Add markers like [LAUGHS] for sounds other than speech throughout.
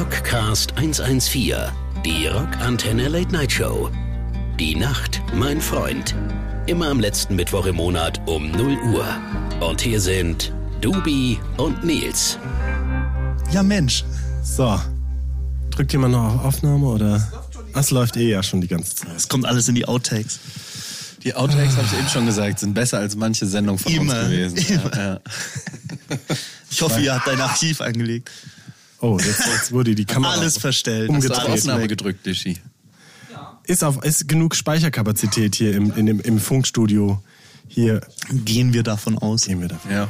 Rockcast 114, die Rockantenne Late Night Show. Die Nacht, mein Freund. Immer am letzten Mittwoch im Monat um 0 Uhr. Und hier sind Dubi und Nils. Ja, Mensch. So. Drückt jemand noch auf Aufnahme oder? Das läuft eh ja schon die ganze Zeit. Es kommt alles in die Outtakes. Die Outtakes, habe ich eben schon gesagt, sind besser als manche Sendung von Immer, uns gewesen. immer. Ja, ja. Ich hoffe, ihr habt dein Archiv angelegt. Oh, jetzt, jetzt wurde die Kamera Alles verstellt. Hast du Umgedreht. auf Aufnahme gedrückt, Dischi? Ist, auf, ist genug Speicherkapazität hier im, in dem, im Funkstudio. Hier Gehen wir davon aus. gehen wir davon. Ja.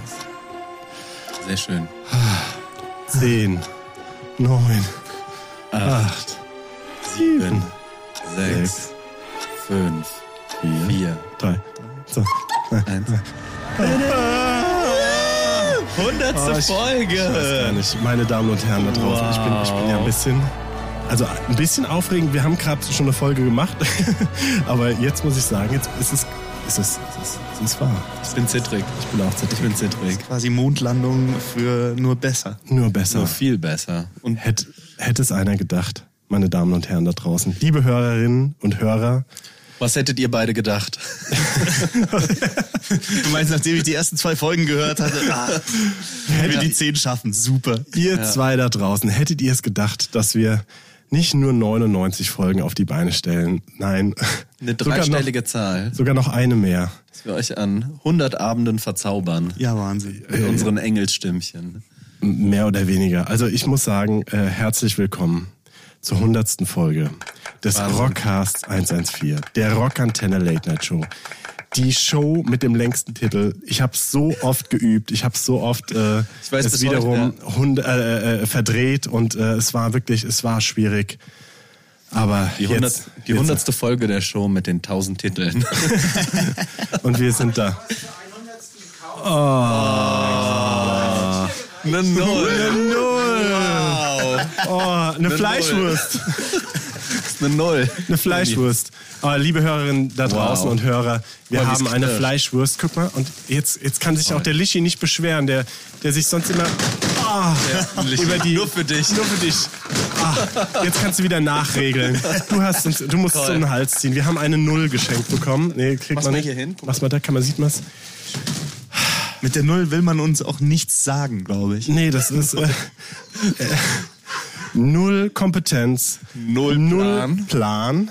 Sehr schön. Zehn, neun, acht, sieben, Sechs, fünf, vier, vier, drei, zwei, eins. [LAUGHS] Hundertste Oh, ich- Folge. Ich weiß gar nicht. Meine Damen und Herren da draußen, ich, bin, ich bin ja ein bisschen, also ein bisschen aufregend. Wir haben gerade schon eine Folge gemacht, [LAUGHS] aber jetzt muss ich sagen, jetzt ist es, ist es, es ist, es ist wahr. Ich bin zittrig. Ich bin auch zittrig. Ich bin zittrig. Quasi Mondlandung für nur besser. Nur besser. Nur viel besser. Und Hätte, hätte es einer gedacht, meine Damen und Herren da draußen. Liebe Hörerinnen und Hörer, was hättet ihr beide gedacht? [LAUGHS] Du meinst, nachdem ich die ersten zwei Folgen gehört hatte, ah, wenn wir die zehn schaffen, super. ihr zwei da draußen, hättet ihr es gedacht, dass wir nicht nur 99 Folgen auf die Beine stellen, nein, Eine sogar dreistellige noch, Zahl, sogar noch eine mehr. dass wir euch an 100 Abenden verzaubern. Ja, Wahnsinn. Mit unseren Engelsstimmchen. Mehr oder weniger. Also ich muss sagen, äh, herzlich willkommen zur hundertsten Folge des Wahnsinn. Rockcasts 114, der Rockantenne Late Night Show. Die Show mit dem längsten Titel. Ich habe so oft geübt, ich habe so oft äh, weiß es wiederum heute, hund, äh, äh, verdreht und äh, es war wirklich, es war schwierig. Aber Die, 100, jetzt, die jetzt- 100. Folge der Show mit den 1000 Titeln. [LAUGHS] und wir sind da. Eine Null. Null. Oh, eine Fleischwurst. Eine Null. Eine Fleischwurst. Aber liebe Hörerinnen da draußen Wow. und Hörer, wir mal, haben eine knirscht. Fleischwurst. Guck mal, und jetzt, jetzt kann sich auch der Lischi nicht beschweren, der, der sich sonst immer Lischi, über die. nur für dich. Nur für dich. Ah, jetzt kannst du wieder nachregeln. Du, hast uns, du musst es Toll. um den Hals ziehen. Wir haben eine Null geschenkt bekommen. Nee, kriegt Mach's man nicht. hier hin. Was mal da, kann man, sieht man es? Mit der Null will man uns auch nichts sagen, glaube ich. Nee, das ist äh, äh, [LAUGHS] null Kompetenz, Null null Plan. Plan,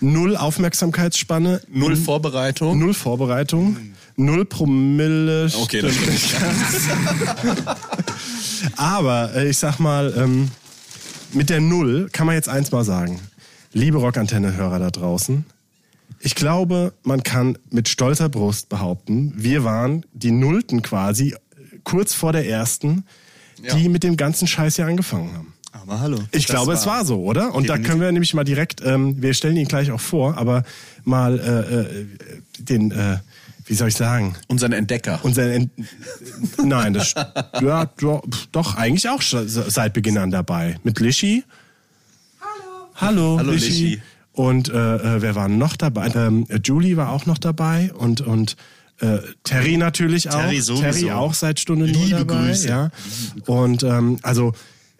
null Aufmerksamkeitsspanne, Null Vorbereitung. null Vorbereitung, null Promille. Okay, das [LAUGHS] Aber äh, ich sag mal, ähm, mit der Null kann man jetzt eins mal sagen. Liebe Rockantenne-Hörer da draußen, ich glaube, man kann mit stolzer Brust behaupten, wir waren die Nullten quasi kurz vor der ersten, die mit dem ganzen Scheiß hier angefangen haben. Aber hallo. Ich glaube, es war so, oder? Und da können wir nämlich mal direkt, ähm, wir stellen ihn gleich auch vor, aber mal äh, äh, den, äh, wie soll ich sagen, Unseren Entdecker. unser Ent Nein, das ja, doch, eigentlich auch seit Beginn an dabei. Mit Lischi. Hallo. Hallo, Hallo, Lischi. Lischi. Und äh, äh, wer war noch dabei? Ähm, äh, Julie war auch noch dabei und und äh, Terry natürlich auch. Terry sowieso. Terry auch seit Stunde null Liebe dabei. Grüße. Ja. Und ähm, also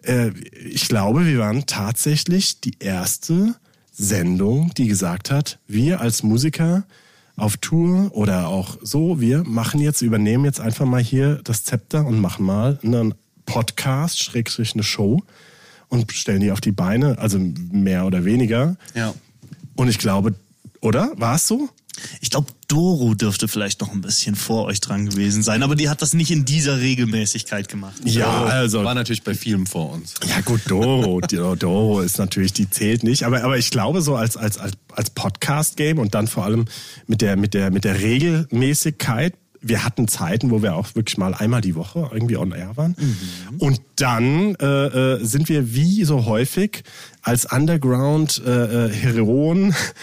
äh, ich glaube, wir waren tatsächlich die erste Sendung, die gesagt hat, wir als Musiker auf Tour oder auch so, wir machen jetzt, übernehmen jetzt einfach mal hier das Zepter und machen mal einen Podcast, Schrägstrich eine Show und stellen die auf die Beine, also mehr oder weniger. Ja. Und ich glaube, oder? War es so? Ich glaube, Doro dürfte vielleicht noch ein bisschen vor euch dran gewesen sein, aber die hat das nicht in dieser Regelmäßigkeit gemacht. Ja, also. War natürlich bei vielem vor uns. Ja gut, Doro, Doro Doro ist natürlich, die zählt nicht, aber aber ich glaube so als als als, als Podcast Game und dann vor allem mit der mit der mit der Regelmäßigkeit. Wir hatten Zeiten, wo wir auch wirklich mal einmal die Woche irgendwie on air waren. Und dann äh, äh, sind wir wie so häufig als Underground äh, äh,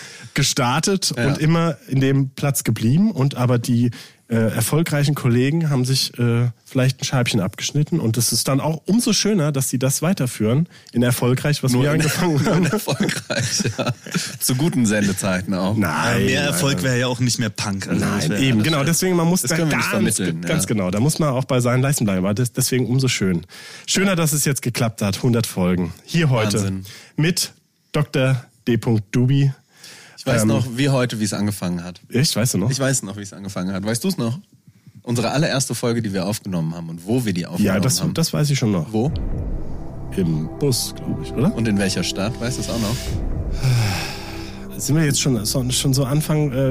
[LAUGHS] gestartet Ja. und immer in dem Platz geblieben und aber die äh, erfolgreichen Kollegen haben sich äh, vielleicht ein Scheibchen abgeschnitten und es ist dann auch umso schöner, dass sie das weiterführen in erfolgreich, was wir angefangen [LAUGHS] haben. Erfolgreich, ja. [LAUGHS] Zu guten Sendezeiten auch. Nein, Mehr nein, Erfolg wäre ja auch nicht mehr Punk. Also Nein, eben, genau. Deswegen, man muss das da ganz, ganz ja. genau. Da muss man auch bei seinen Leisten bleiben. Aber das, deswegen umso schön. Schöner, dass es jetzt geklappt hat. 100 Folgen. Hier heute Wahnsinn. mit Dr. D. Dubi. Ich weiß Ähm, noch, wie heute, wie es angefangen hat. Ich, weißt du noch? Ich weiß noch, wie es angefangen hat. Weißt du es noch? Unsere allererste Folge, die wir aufgenommen haben und wo wir die aufgenommen ja, das, haben. das weiß ich schon noch. Wo? Im Bus, glaube ich, oder? Und in welcher Stadt? Weißt du es auch noch? Sind wir jetzt schon so, schon so Anfang äh,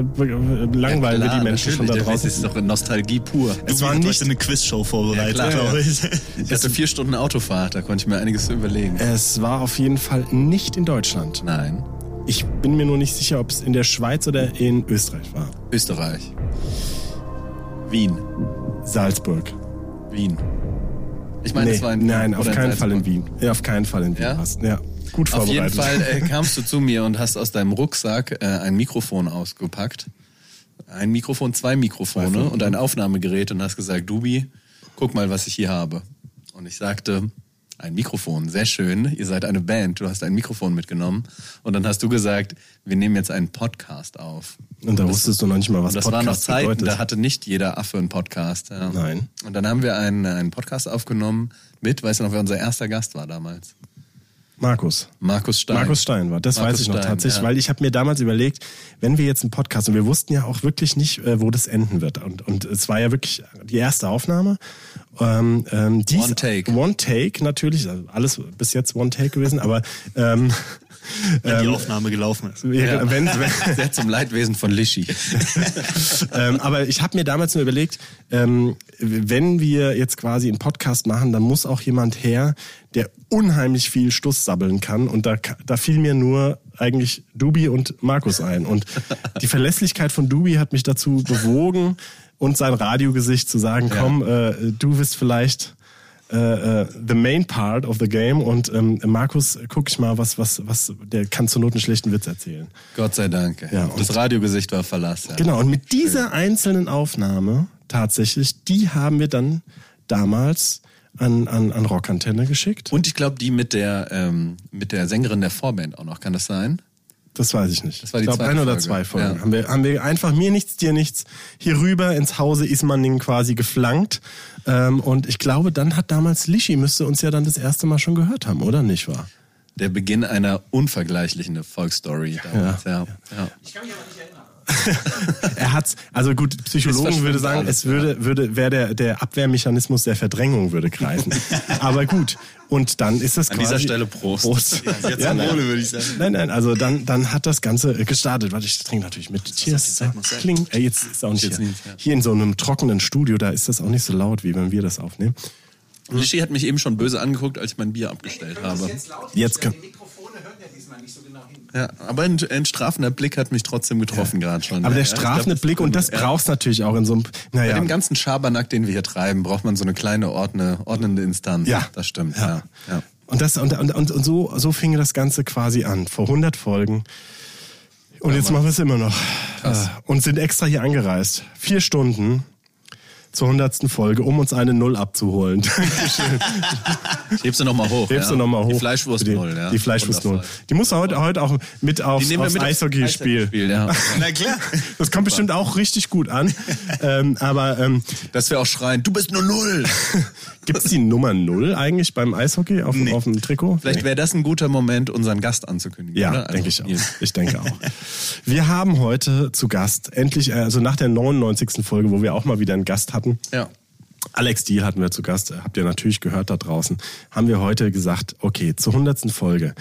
langweilen wir die Menschen schon da draußen? Das ist doch Nostalgie pur. Es Du war hast nicht, eine Quizshow vorbereitet, Ja, klar. glaube ich. [LAUGHS] Ich hatte vier Stunden Autofahrt, da konnte ich mir einiges überlegen. es war auf jeden Fall nicht in Deutschland. Nein, Ich bin mir nur nicht sicher, ob es in der Schweiz oder in Österreich war. Österreich. Wien. Salzburg. Wien. Ich meine, Nee, es war in Wien. nein, auf keinen. Fall in Wien. Ja, auf keinen Fall in Wien. Ja? war's. ja gut Auf jeden vorbereitet. Fall äh, [LAUGHS] kamst du zu mir und hast aus deinem Rucksack äh, ein Mikrofon ausgepackt. Ein Mikrofon, zwei Mikrofone und ein Aufnahmegerät und hast gesagt, Dubi, guck mal, was ich hier habe. Und ich sagte, ein Mikrofon, sehr schön. Ihr seid eine Band, du hast ein Mikrofon mitgenommen. Und dann hast du gesagt, wir nehmen jetzt einen Podcast auf. Und da wusstest du noch nicht mal, was das waren noch Podcast Zeiten, bedeutet. da hatte nicht jeder Affe einen Podcast. Ja. Nein. Und dann haben wir einen, einen Podcast aufgenommen mit, weißt du noch, wer unser erster Gast war damals? Markus. Markus Stein. Markus Stein war, das Markus weiß ich noch Stein, tatsächlich, ja. weil ich habe mir damals überlegt, wenn wir jetzt einen Podcast und wir wussten ja auch wirklich nicht, äh, wo das enden wird und und es war ja wirklich die erste Aufnahme. Ähm, ähm, dies, One Take. One Take natürlich, also alles bis jetzt One Take gewesen, aber ähm, [LAUGHS] Wenn die Aufnahme gelaufen ist. ja. wenn, wenn, [LAUGHS] Sehr zum Leidwesen von Lischi. [LAUGHS] ähm, aber ich habe mir damals nur überlegt, ähm, wenn wir jetzt quasi einen Podcast machen, dann muss auch jemand her, der unheimlich viel Stuss sabbeln kann. Und da, da fiel mir nur eigentlich Dubi und Markus ein. Und die Verlässlichkeit von Dubi hat mich dazu bewogen und sein Radiogesicht zu sagen, komm, äh, du bist vielleicht äh, äh, the main part of the game und ähm, Markus, guck ich mal, was, was, was, der kann zur Not einen schlechten Witz erzählen. Gott sei Dank. Ja, und- das Radiogesicht war Verlass. Ja. Genau, und mit dieser einzelnen Aufnahme tatsächlich, die haben wir dann damals an, an, an Rockantenne geschickt. Und ich glaube, die mit der, ähm, mit der Sängerin der Vorband auch noch. Kann das sein? Das weiß ich nicht. Das war die ich glaube, ein oder Folge. zwei Folgen. Ja. Haben, wir, haben wir einfach mir nichts, dir nichts hier rüber ins Hause Ismaning quasi geflankt. Ähm, und ich glaube, dann hat damals Lischi, müsste uns ja dann das erste Mal schon gehört haben, oder nicht wahr? Der Beginn einer unvergleichlichen Erfolgsstory. damals, ja. Ja. Er hat's, also gut, Psychologen würde sagen, alles, es würde, würde, wäre der, der Abwehrmechanismus der Verdrängung würde greifen. Aber gut. Und dann ist das An quasi. dieser Stelle Prost. Prost. Jetzt Ja, am nein. Wohle, würde ich sagen. Nein, nein, also dann, dann hat das Ganze gestartet. Warte, ich trinke natürlich mit. Cheers. Zeit muss sein. Kling. Äh, jetzt ist auch nicht Jetzt hier. nicht, ja. hier in so einem trockenen Studio, da ist das auch nicht so laut, wie wenn wir das aufnehmen. Lischi hat mich eben schon böse angeguckt, als ich mein Bier abgestellt habe. Jetzt Jetzt kann- nicht so genau hin. Ja, aber ein, ein strafender Blick hat mich trotzdem getroffen gerade schon. Aber ja, der glaub, strafende Blick, und das ja. brauchst natürlich auch in so einem, Bei naja. dem ganzen Schabernack, den wir hier treiben, braucht man so eine kleine ordne, ordnende Instanz. Ja. Das stimmt, ja. ja. Und, das, und, und, und, und so, so fing das Ganze quasi an, vor 100 Folgen. Und jetzt machen wir es immer noch. Äh, Und sind extra hier angereist. Vier Stunden zur 100. Folge, um uns eine Null abzuholen. [LAUGHS] Dankeschön. Hebst du nochmal hoch. Hebst ja. du nochmal hoch. Die Fleischwurst null, ja. Die Fleischwurst null. Die muss heute, heute auch mit wir aufs Eishockeyspiel. Ja. [LAUGHS] Na klar. Das kommt bestimmt auch richtig gut an. [LAUGHS] ähm, aber ähm, Dass wir auch schreien, du bist nur null. gibt's die Nummer Null eigentlich beim Eishockey auf, auf dem Trikot? Vielleicht wäre das ein guter Moment, unseren Gast anzukündigen. Ja? Also, denke ich auch. Ich denke auch. Wir haben heute zu Gast, endlich, also nach der 99. Folge, wo wir auch mal wieder einen Gast hatten, Ja. Alex Diel hatten wir zu Gast, habt ihr natürlich gehört da draußen, haben wir heute gesagt, okay, zur 100. Folge.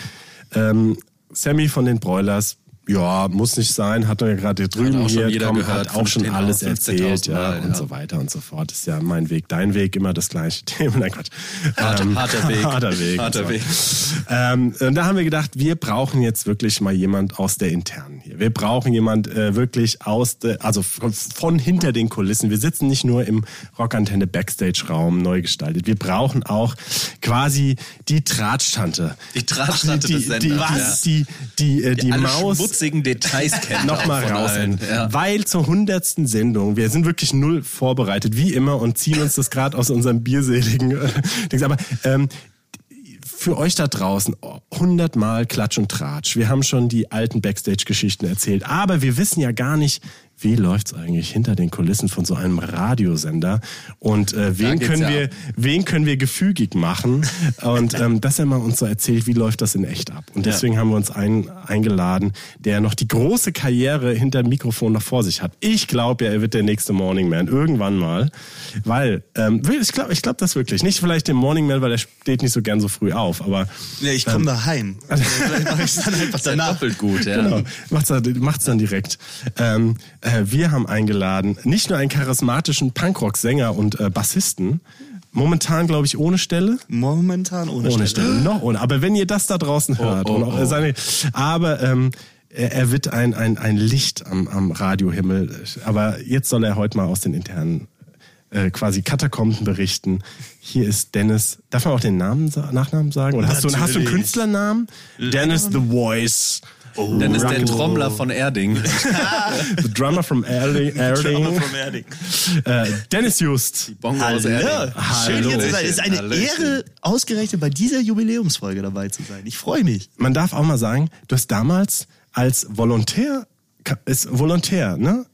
Ähm, Sammy von den Broilers Ja, muss nicht sein, hat er ja gerade hier drüben hier, komm, gehört, hat auch schon 15.000, alles erzählt, ja, Mal, und ja. so weiter und so fort. Ist ja mein Weg, dein Weg, immer das gleiche [LAUGHS] Thema. Nein, Quatsch. Harter- harter Weg. [LAUGHS] Harter Weg. Harter und Weg. Ähm, und da haben wir gedacht, wir brauchen jetzt wirklich mal jemand aus der Internen hier. Wir brauchen jemand äh, wirklich aus der, also von, von hinter den Kulissen. Wir sitzen nicht nur im Rockantenne Backstage-Raum neu gestaltet. Wir brauchen auch quasi die Tratschtante. Die Tratschtante die, des die, Senders, was? Die, die, äh, die Alle Maus schmutzigen Details kennt nochmal raus. Ja. Weil zur hundertsten Sendung, wir sind wirklich null vorbereitet, wie immer, und ziehen uns das gerade aus unserem bierseligen äh, Dings. Aber ähm, für euch da draußen hundertmal Klatsch und Tratsch. Wir haben schon die alten Backstage-Geschichten erzählt, aber wir wissen ja gar nicht, wie läuft's eigentlich hinter den Kulissen von so einem Radiosender und äh, wen können ja wir wen können wir gefügig machen und ähm, dass er mal uns so erzählt, wie läuft das in echt ab. Und deswegen haben wir uns einen eingeladen, der noch die große Karriere hinter dem Mikrofon noch vor sich hat. Ich glaube, er wird der nächste Morning Man irgendwann mal, weil ähm, ich glaube, ich glaube das wirklich. Nicht vielleicht den Morning Man, weil er steht nicht so gern so früh auf, aber Ja, ich komme daheim. [LAUGHS] Also, vielleicht mache ich dann einfach danach. doppelt gut, ja. Genau, macht's, dann- macht's dann direkt. Ähm, äh, wir haben eingeladen, nicht nur einen charismatischen Punkrock-Sänger und äh, Bassisten, momentan, glaube ich, ohne Stelle. Momentan ohne, Ohne Stelle. Stelle, noch ohne. Aber wenn ihr das da draußen hört, oh, und auch oh. seine, aber ähm, er, er wird ein, ein, ein Licht am, am Radiohimmel. Aber jetzt soll er heute mal aus den internen äh, quasi Katakomben berichten. Hier ist Dennis. Darf man auch den Namen, Nachnamen sagen? Oder hast du, hast du einen. Künstlernamen? Dennis the Voice. Dann ist der Trommler von Erding. [LAUGHS] The drummer from Erding. [LAUGHS] Erding. Vom Erding. Äh, Dennis Just. Bongo aus Hallo. Erding. Schön hier zu sein. Es ist eine Hallöchen. Ehre, ausgerechnet bei dieser Jubiläumsfolge dabei zu sein. Ich freue mich. Man darf auch mal sagen, du hast damals als Volontär, ist Volontär, ne?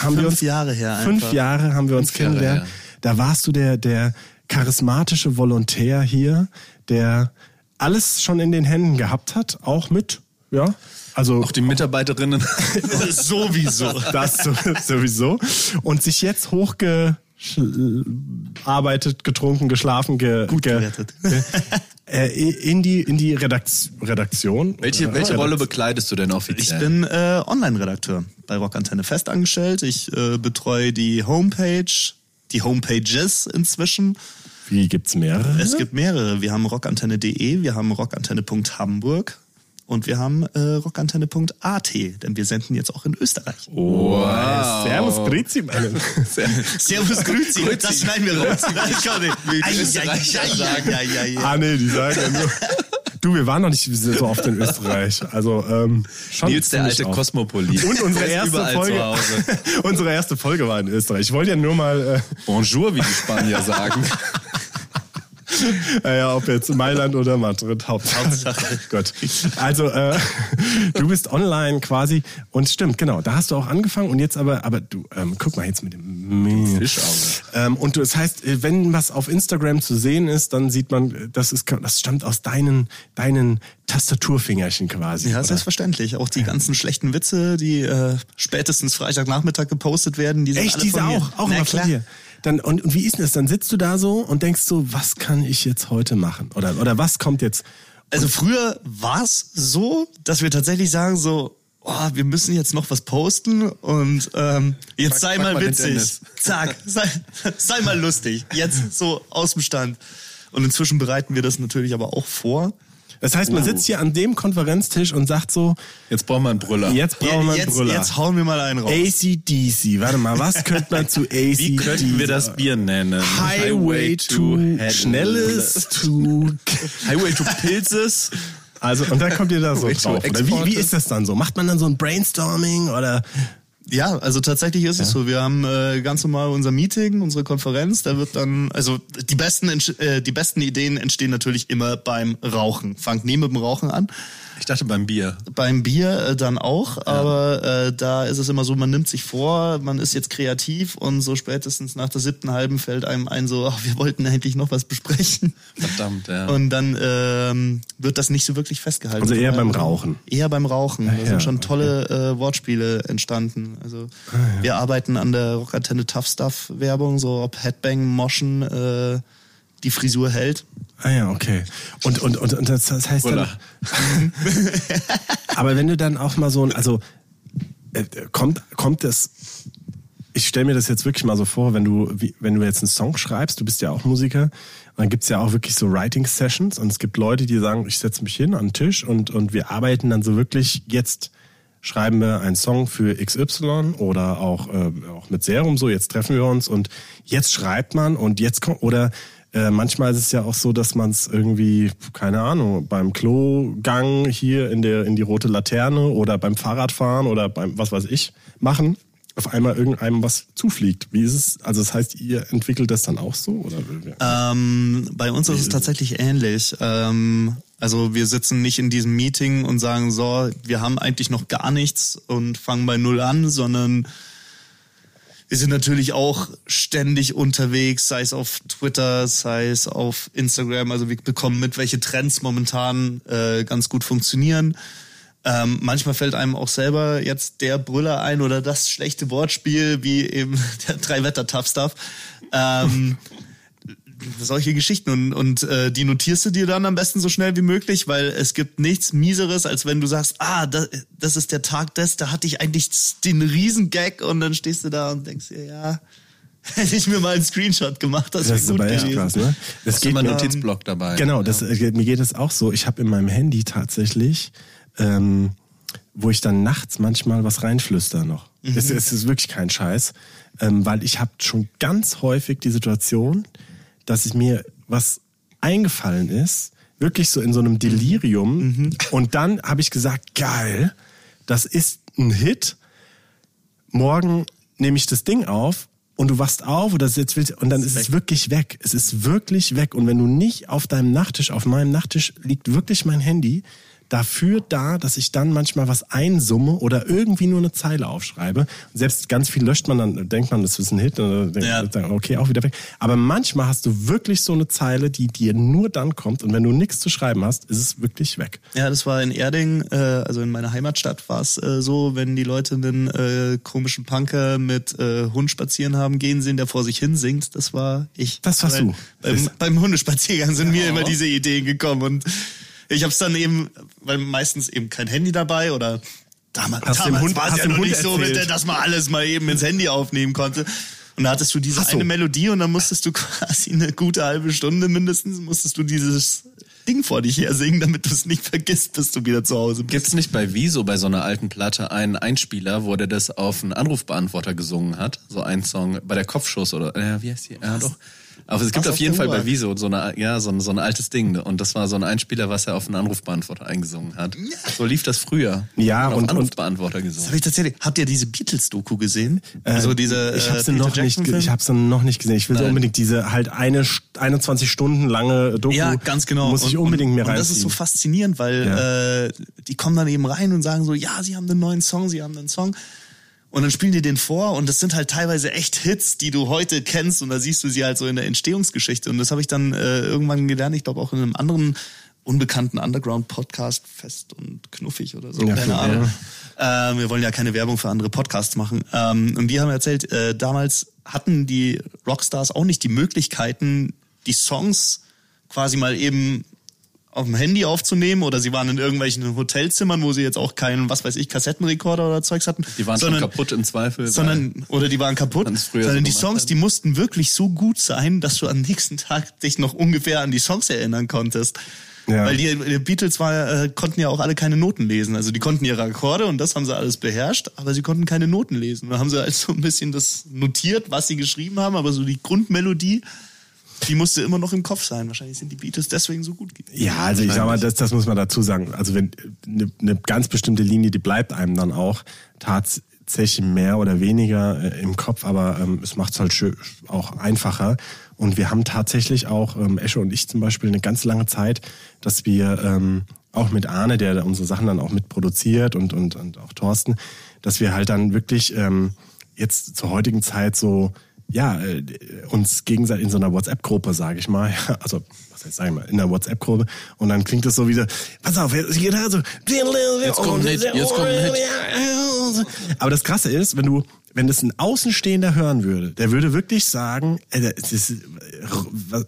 Haben fünf Jahre her Fünf einfach. Jahre haben wir uns Fünf kennengelernt. Da warst du der, der charismatische Volontär hier, der alles schon in den Händen gehabt hat, auch mit, ja, also Auch die Mitarbeiterinnen. [LAUGHS] Sowieso. das so- sowieso. Und sich jetzt hochgearbeitet, getrunken, geschlafen, ge, Gut ge, gerettet. ge, äh, in die, in die Redakt Redaktion. Welche, welche Rolle bekleidest du denn Ich offiziell? bin äh, Online-Redakteur bei Rockantenne festangestellt. Ich äh, betreue die Homepage, die Homepages inzwischen. Wie gibt's mehrere? Es gibt mehrere. Wir haben rockantenne.de, wir haben rockantenne.hamburg und wir haben äh, rockantenne.at, denn wir senden jetzt auch in Österreich. Wow. Servus, Grüezi, meine. Servus, Grüezi. Das schneiden wir raus. [LAUGHS] Ich kann nicht. Ei, ei, Österreicher ei, ei, sagen. ei, ei, ei. Ah, nee, die sagen ja nur. Du, wir waren noch nicht so oft in Österreich. Also, ähm, schon Nils, der alte oft. Kosmopolit. Und unsere erste Folge. zu Hause. [LAUGHS] unsere erste Folge war in Österreich. Ich wollte ja nur mal, Bonjour, wie die Spanier sagen. [LAUGHS] [LAUGHS] äh, ja, ob jetzt Mailand oder Madrid, Hauptsache. Gott. Also, äh, du bist online quasi. Und stimmt, genau. Da hast du auch angefangen. Und jetzt aber, aber du, ähm, guck mal jetzt mit dem Fischauge. Ähm, und du, das heißt, äh, wenn was auf Instagram zu sehen ist, dann sieht man, äh, das ist, das stammt aus deinen, deinen Tastaturfingerchen quasi. Ja, oder? selbstverständlich. Auch die ganzen schlechten Witze, die äh, spätestens Freitagnachmittag gepostet werden, die sind Echt, alle diese von mir. auch, auch Na klar. von dir. Dann, und, und wie ist denn das? Dann sitzt du da so und denkst so, was kann ich jetzt heute machen? Oder, oder was kommt jetzt? Also früher war es so, dass wir tatsächlich sagen so, oh, wir müssen jetzt noch was posten und ähm, jetzt Frag- sei mal mal witzig. Zack, [LAUGHS] sei, sei mal lustig. Jetzt so aus dem Stand. Und inzwischen bereiten wir das natürlich aber auch vor. Das heißt, man sitzt hier an dem Konferenztisch und sagt so, Jetzt brauchen wir einen Brüller. jetzt brauchen wir einen jetzt, Brüller. jetzt hauen wir mal einen raus. ACDC, warte mal, was [LAUGHS] könnte man zu ACDC? Wie könnten wir das Bier nennen? Highway to Hell. Schnelles to [LAUGHS] Highway to Pilzes. Also, und dann kommt ihr da so Highway to drauf. Oder wie, wie ist das dann so? Macht man dann so ein Brainstorming oder? Ja, also tatsächlich ist es so. Wir haben äh, ganz normal unser Meeting, unsere Konferenz. Da wird dann, also die besten, äh, die besten Ideen entstehen natürlich immer beim Rauchen. Fangt nie mit dem Rauchen an. Ich dachte beim Bier. Beim Bier äh, dann auch, aber äh, da ist es immer so, man nimmt sich vor, man ist jetzt kreativ und so spätestens nach der siebten halben fällt einem ein, so, ach, wir wollten eigentlich noch was besprechen. Verdammt, ja. Und dann ähm, wird das nicht so wirklich festgehalten. Also eher beim Rauchen. Eher beim Rauchen. Da ja, sind schon tolle äh, Wortspiele entstanden. Also wir arbeiten an der Rockantenne Tough Stuff Werbung, so ob Headbang, Moschen, äh, die Frisur hält. Ah ja, okay. Und, und, und, und das, das heißt dann, [LAUGHS] aber wenn du dann auch mal so ein, also äh, kommt, kommt das, ich stelle mir das jetzt wirklich mal so vor, wenn du, wie, wenn du jetzt einen Song schreibst, du bist ja auch Musiker, und dann gibt's ja auch wirklich so Writing-Sessions und es gibt Leute, die sagen, ich setze mich hin an den Tisch und, und wir arbeiten dann so wirklich jetzt schreiben wir einen Song für XY oder auch, äh, auch mit Serum so, jetzt treffen wir uns und jetzt schreibt man und jetzt kommt, oder äh, manchmal ist es ja auch so, dass man es irgendwie, keine Ahnung, beim Klogang hier in, der, in die rote Laterne oder beim Fahrradfahren oder beim was weiß ich machen, auf einmal irgendeinem was zufliegt. Wie ist es? Also das heißt, ihr entwickelt das dann auch so? Oder? Ähm, bei uns ist es tatsächlich ähnlich. Ähm, also wir sitzen nicht in diesem Meeting und sagen, so, wir haben eigentlich noch gar nichts und fangen bei Null an, sondern wir sind natürlich auch ständig unterwegs, sei es auf Twitter, sei es auf Instagram. Also wir bekommen mit, welche Trends momentan äh, ganz gut funktionieren. Ähm, manchmal fällt einem auch selber jetzt der Brüller ein oder das schlechte Wortspiel, wie eben [LAUGHS] der drei Wetter Tough Stuff. Ähm, [LAUGHS] solche Geschichten und, und äh, die notierst du dir dann am besten so schnell wie möglich, weil es gibt nichts Mieseres, als wenn du sagst, ah, das, das ist der Tag des, da hatte ich eigentlich den Riesengag und dann stehst du da und denkst dir, ja, [LAUGHS] hätte ich mir mal einen Screenshot gemacht, das, Das ist wäre gut aber echt krass, ne? Das Hast du immer Notizblock dabei? Genau, das, äh, mir geht es auch so. Ich habe in meinem Handy tatsächlich, ähm, wo ich dann nachts manchmal was reinflüster noch. Es, es ist wirklich kein Scheiß, ähm, weil ich habe schon ganz häufig die Situation, dass ich mir was eingefallen ist, wirklich so in so einem Delirium. Und dann habe ich gesagt, geil, das ist ein Hit. Morgen nehme ich das Ding auf und du wachst auf oder jetzt willst, und dann ist es wirklich weg. Es ist wirklich weg. Und wenn du nicht auf deinem Nachttisch, auf meinem Nachttisch liegt wirklich mein Handy, dafür da, dass ich dann manchmal was einsumme oder irgendwie nur eine Zeile aufschreibe. Selbst ganz viel löscht man dann, denkt man, das ist ein Hit, und dann denkt Ja. man, dann, okay, auch wieder weg. Aber manchmal hast du wirklich so eine Zeile, die dir nur dann kommt und wenn du nichts zu schreiben hast, ist es wirklich weg. Ja, das war in Erding, äh, also in meiner Heimatstadt war es äh, so, wenn die Leute einen äh, komischen Punker mit äh, Hund spazieren haben gehen sehen, der vor sich hin singt, das war ich. Das warst Weil du. Beim, beim Hundespaziergang sind mir immer diese Ideen gekommen und ich habe es dann eben, weil meistens eben kein Handy dabei oder damals, Hast damals Hund- war es ja noch Hund nicht so, erzählt. mit, dass man alles mal eben ins Handy aufnehmen konnte. Und da hattest du diese so. eine Melodie und dann musstest du [LAUGHS] quasi eine gute halbe Stunde mindestens, musstest du dieses Ding vor dich her singen, damit du es nicht vergisst, bis du wieder zu Hause bist. Gibt's nicht bei Wieso bei so einer alten Platte einen Einspieler, wo der das auf einen Anrufbeantworter gesungen hat? So ein Song bei der Kopfschuss oder äh, wie heißt die? Ja, doch. Aber es gibt auf jeden Fall Uhr? bei Wieso so eine ja so ein, so ein altes Ding und das war so ein Einspieler, was er auf einen Anrufbeantworter eingesungen hat. So lief das früher. Ja, auf und- und- Anrufbeantworter gesungen. habe ich tatsächlich. Habt ihr diese Beatles-Doku gesehen? also diese. Äh, ich habe äh, sie Peter noch nicht, ich habe sie noch nicht gesehen. Ich will so unbedingt diese halt eine St- 21 Stunden lange Doku. Ja, ganz genau. Muss ich Und- unbedingt mir Und das ist so faszinierend, weil Ja. äh, die kommen dann eben rein und sagen so, ja, sie haben einen neuen Song, sie haben einen Song. Und dann spielen die den vor und das sind halt teilweise echt Hits, die du heute kennst und da siehst du sie halt so in der Entstehungsgeschichte. Und das habe ich dann äh, irgendwann gelernt, ich glaube auch in einem anderen unbekannten Underground-Podcast, fest und knuffig oder so, Ja, keine ja. Ahnung. Ähm, wir wollen ja keine Werbung für andere Podcasts machen. Ähm, und die haben erzählt, äh, damals hatten die Rockstars auch nicht die Möglichkeiten, die Songs quasi mal eben auf dem Handy aufzunehmen oder sie waren in irgendwelchen Hotelzimmern, wo sie jetzt auch keinen, was weiß ich, Kassettenrekorder oder Zeugs hatten. Die waren sondern, schon kaputt im Zweifel. Sondern, oder die waren kaputt. Sondern so die Songs, die mussten wirklich so gut sein, dass du am nächsten Tag dich noch ungefähr an die Songs erinnern konntest. Ja. Weil die, die Beatles war, äh, konnten ja auch alle keine Noten lesen. Also die konnten ihre Akkorde und das haben sie alles beherrscht, aber sie konnten keine Noten lesen. Da haben sie halt so ein bisschen das notiert, was sie geschrieben haben, aber so die Grundmelodie, die musste immer noch im Kopf sein. Wahrscheinlich sind die Beatles deswegen so gut. gewesen. Ja, also ich sag mal, das, das muss man dazu sagen. Also wenn eine, eine ganz bestimmte Linie, die bleibt einem dann auch tatsächlich mehr oder weniger äh, im Kopf, aber ähm, es macht es halt schön, auch einfacher. Und wir haben tatsächlich auch, ähm, Esche und ich zum Beispiel, eine ganz lange Zeit, dass wir ähm, auch mit Arne, der unsere Sachen dann auch mitproduziert und, und, und auch Thorsten, dass wir halt dann wirklich ähm, jetzt zur heutigen Zeit so ja, äh, uns gegenseitig in so einer WhatsApp-Gruppe, sage ich mal, [LAUGHS] also was heißt, sag ich mal, in einer WhatsApp-Gruppe und dann klingt es so wieder, pass auf, jetzt geht da so, jetzt kommt ein Hit, jetzt kommt ein Hit. Aber das Krasse ist, wenn du, wenn das ein Außenstehender hören würde, der würde wirklich sagen, äh, es ist was,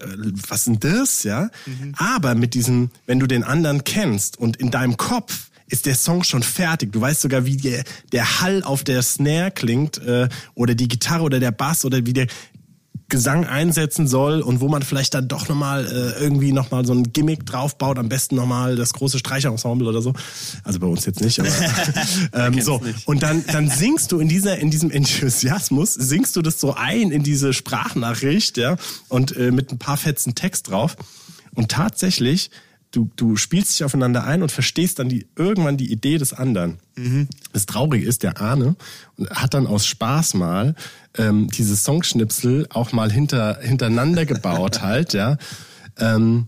was denn das, ja? Aber mit diesem, wenn du den anderen kennst und in deinem Kopf ist der Song schon fertig. Du weißt sogar, wie der, der Hall auf der Snare klingt äh, oder die Gitarre oder der Bass oder wie der Gesang einsetzen soll und wo man vielleicht dann doch nochmal äh, irgendwie nochmal so ein Gimmick draufbaut, am besten nochmal das große Streicherensemble oder so. Also bei uns jetzt nicht, aber [LAUGHS] ähm, so. Und dann, dann singst du in dieser, in diesem Enthusiasmus, singst du das so ein in diese Sprachnachricht, ja, und äh, mit ein paar Fetzen Text drauf. Und tatsächlich, du, du spielst dich aufeinander ein und verstehst dann die, irgendwann die Idee des anderen. Das Traurige ist, der Arne hat dann aus Spaß mal ähm, diese Songschnipsel auch mal hinter, hintereinander gebaut [LAUGHS] halt, ja. Ähm,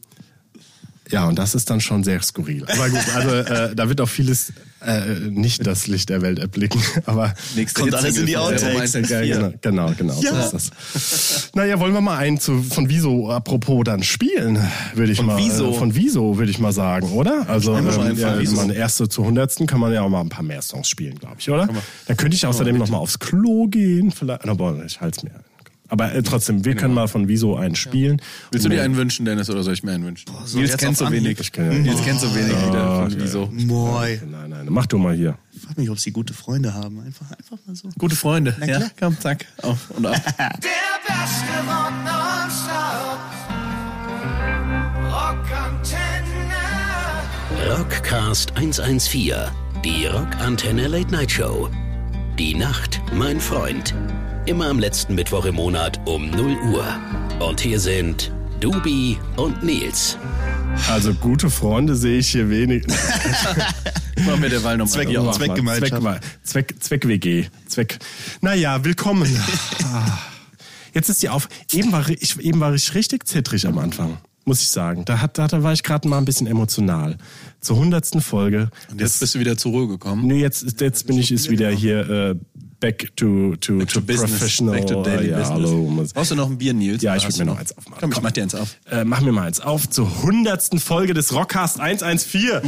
ja, und das ist dann schon sehr skurril. Aber gut, also äh, da wird auch vieles äh, nicht das Licht der Welt erblicken. [LAUGHS] Aber Nächste Kommt alles in die Outtakes. Serum 114. ja, genau, genau, genau Ja. so ist das. Naja, wollen wir mal einen zu, von Wieso apropos dann spielen, würde ich Von mal. Wieso? Äh, von Wieso, würde ich mal sagen, oder? Also mal ähm, ja, von Wieso. meine erste zur hundertsten kann man ja auch mal ein paar mehr Songs spielen, glaube ich, oder? Da könnte ich außerdem noch mal aufs Klo gehen, vielleicht. Aber ich halte es mir. ein. Aber äh, trotzdem, wir können mal von Wieso einen spielen. Willst du dir einen wünschen, Dennis, oder soll ich mir einen wünschen? so Nils jetzt kennt auf so wenig. Ich kenn ja- Nils kennt so wenig Lieder von Wieso. Moi. Nein, nein, mach du mal hier. Ich frage mich, ob sie gute Freunde haben. Einfach, einfach mal so. Gute Freunde. Na Ja, klar. komm, zack, auf und ab. [LAUGHS] Der beste Rock. Rockantenne. Rockcast 114, die Rockantenne Late Night Show. Die Nacht, mein Freund. Immer am letzten Mittwoch im Monat um 0 Uhr. Und hier sind Dubi und Nils. Also gute Freunde sehe ich hier wenig. [LAUGHS] Machen wir derweil nochmal. Zweck- mal. Zweckgemeinschaft. Zweck, Zweck, Zweck WG. Zweck. Naja, willkommen. [LAUGHS] Ah. Jetzt ist die auf. Eben war ich, eben war ich richtig zittrig am Anfang, muss ich sagen. Da, hat, da, da war ich gerade mal ein bisschen emotional. Zur hundertsten Folge. Und jetzt bist du wieder zur Ruhe gekommen. Nee, jetzt, jetzt bin ich ist wieder hier äh, back to, to, to, professional. Back to daily ja, business. hallo. Brauchst du noch ein Bier, Nils? Ja, ich hast würd mir noch eins aufmachen. Komm, ich mach dir eins auf. Äh, mach mir mal eins auf zur hundertsten Folge des Rockcast 114.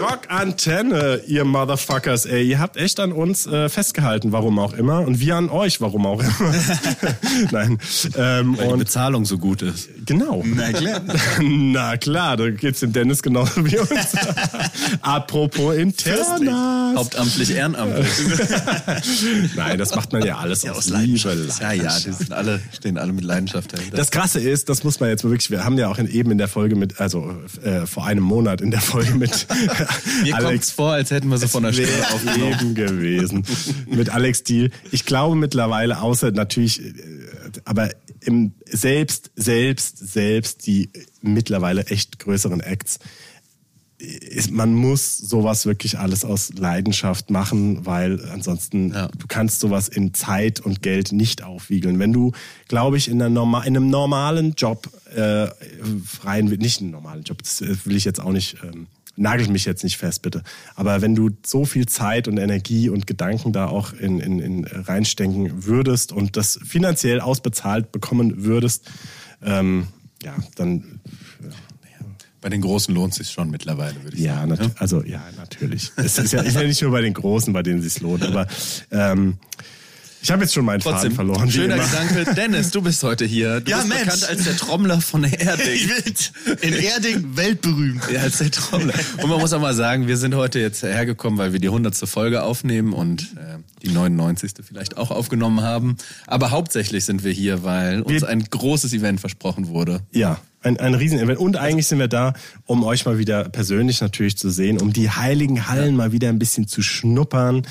Rockantenne, ihr Motherfuckers, ey. Ihr habt echt an uns äh, festgehalten, warum auch immer. Und wir an euch, warum auch immer. [LAUGHS] [LAUGHS] Nein. Ähm, Weil die Bezahlung so gut ist. genau. Na klar. [LAUGHS] Na klar, da geht's dem Dennis genauso wie uns. Apropos Internas. Hauptamtlich, ehrenamtlich. [LAUGHS] Nein, das macht man ja alles aus, aus Liebe. ja, ja, die sind alle, stehen alle mit Leidenschaft dahinter. Das Krasse ist, das muss man jetzt wirklich, wir haben ja auch in, eben in der Folge mit, also äh, vor einem Monat in der Folge mit [LAUGHS] Mir Alex vor, als hätten wir so von der Stelle wäre aufgenommen. eben gewesen. Mit Alex Diel. Ich glaube mittlerweile, außer natürlich, äh, aber im selbst, selbst, selbst die mittlerweile echt größeren Acts, ist, man muss sowas wirklich alles aus Leidenschaft machen, weil ansonsten Ja. du kannst sowas in Zeit und Geld nicht aufwiegeln. Wenn du, glaube ich, in, einer norma in einem normalen Job äh, rein, nicht in einem normalen Job, das äh, will ich jetzt auch nicht, ähm, nagelt mich jetzt nicht fest, bitte. Aber wenn du so viel Zeit und Energie und Gedanken da auch in, in, in reinstecken würdest und das finanziell ausbezahlt bekommen würdest, ähm, ja, dann Bei den Großen lohnt sich schon mittlerweile, würde ich ja, sagen. nat also ja, natürlich. Es ist ja, ist ja nicht nur bei den Großen, bei denen es sich lohnt, aber ähm, ich habe jetzt schon meinen Trotzdem, Faden verloren. schöner. Gedanke. Dennis, du bist heute hier. Du Ja, bist Mensch. bekannt als der Trommler von Ich Erding. will in Erding weltberühmt. Ja, als der Trommler. Und man muss auch mal sagen, wir sind heute jetzt hergekommen, weil wir die 100. Folge aufnehmen und äh, die 99. vielleicht auch aufgenommen haben. Aber hauptsächlich sind wir hier, weil uns Wir- ein großes Event versprochen wurde. Ja, ein, ein Riesenevent. Und eigentlich sind wir da, um euch mal wieder persönlich natürlich zu sehen, um die heiligen Hallen mal wieder ein bisschen zu schnuppern.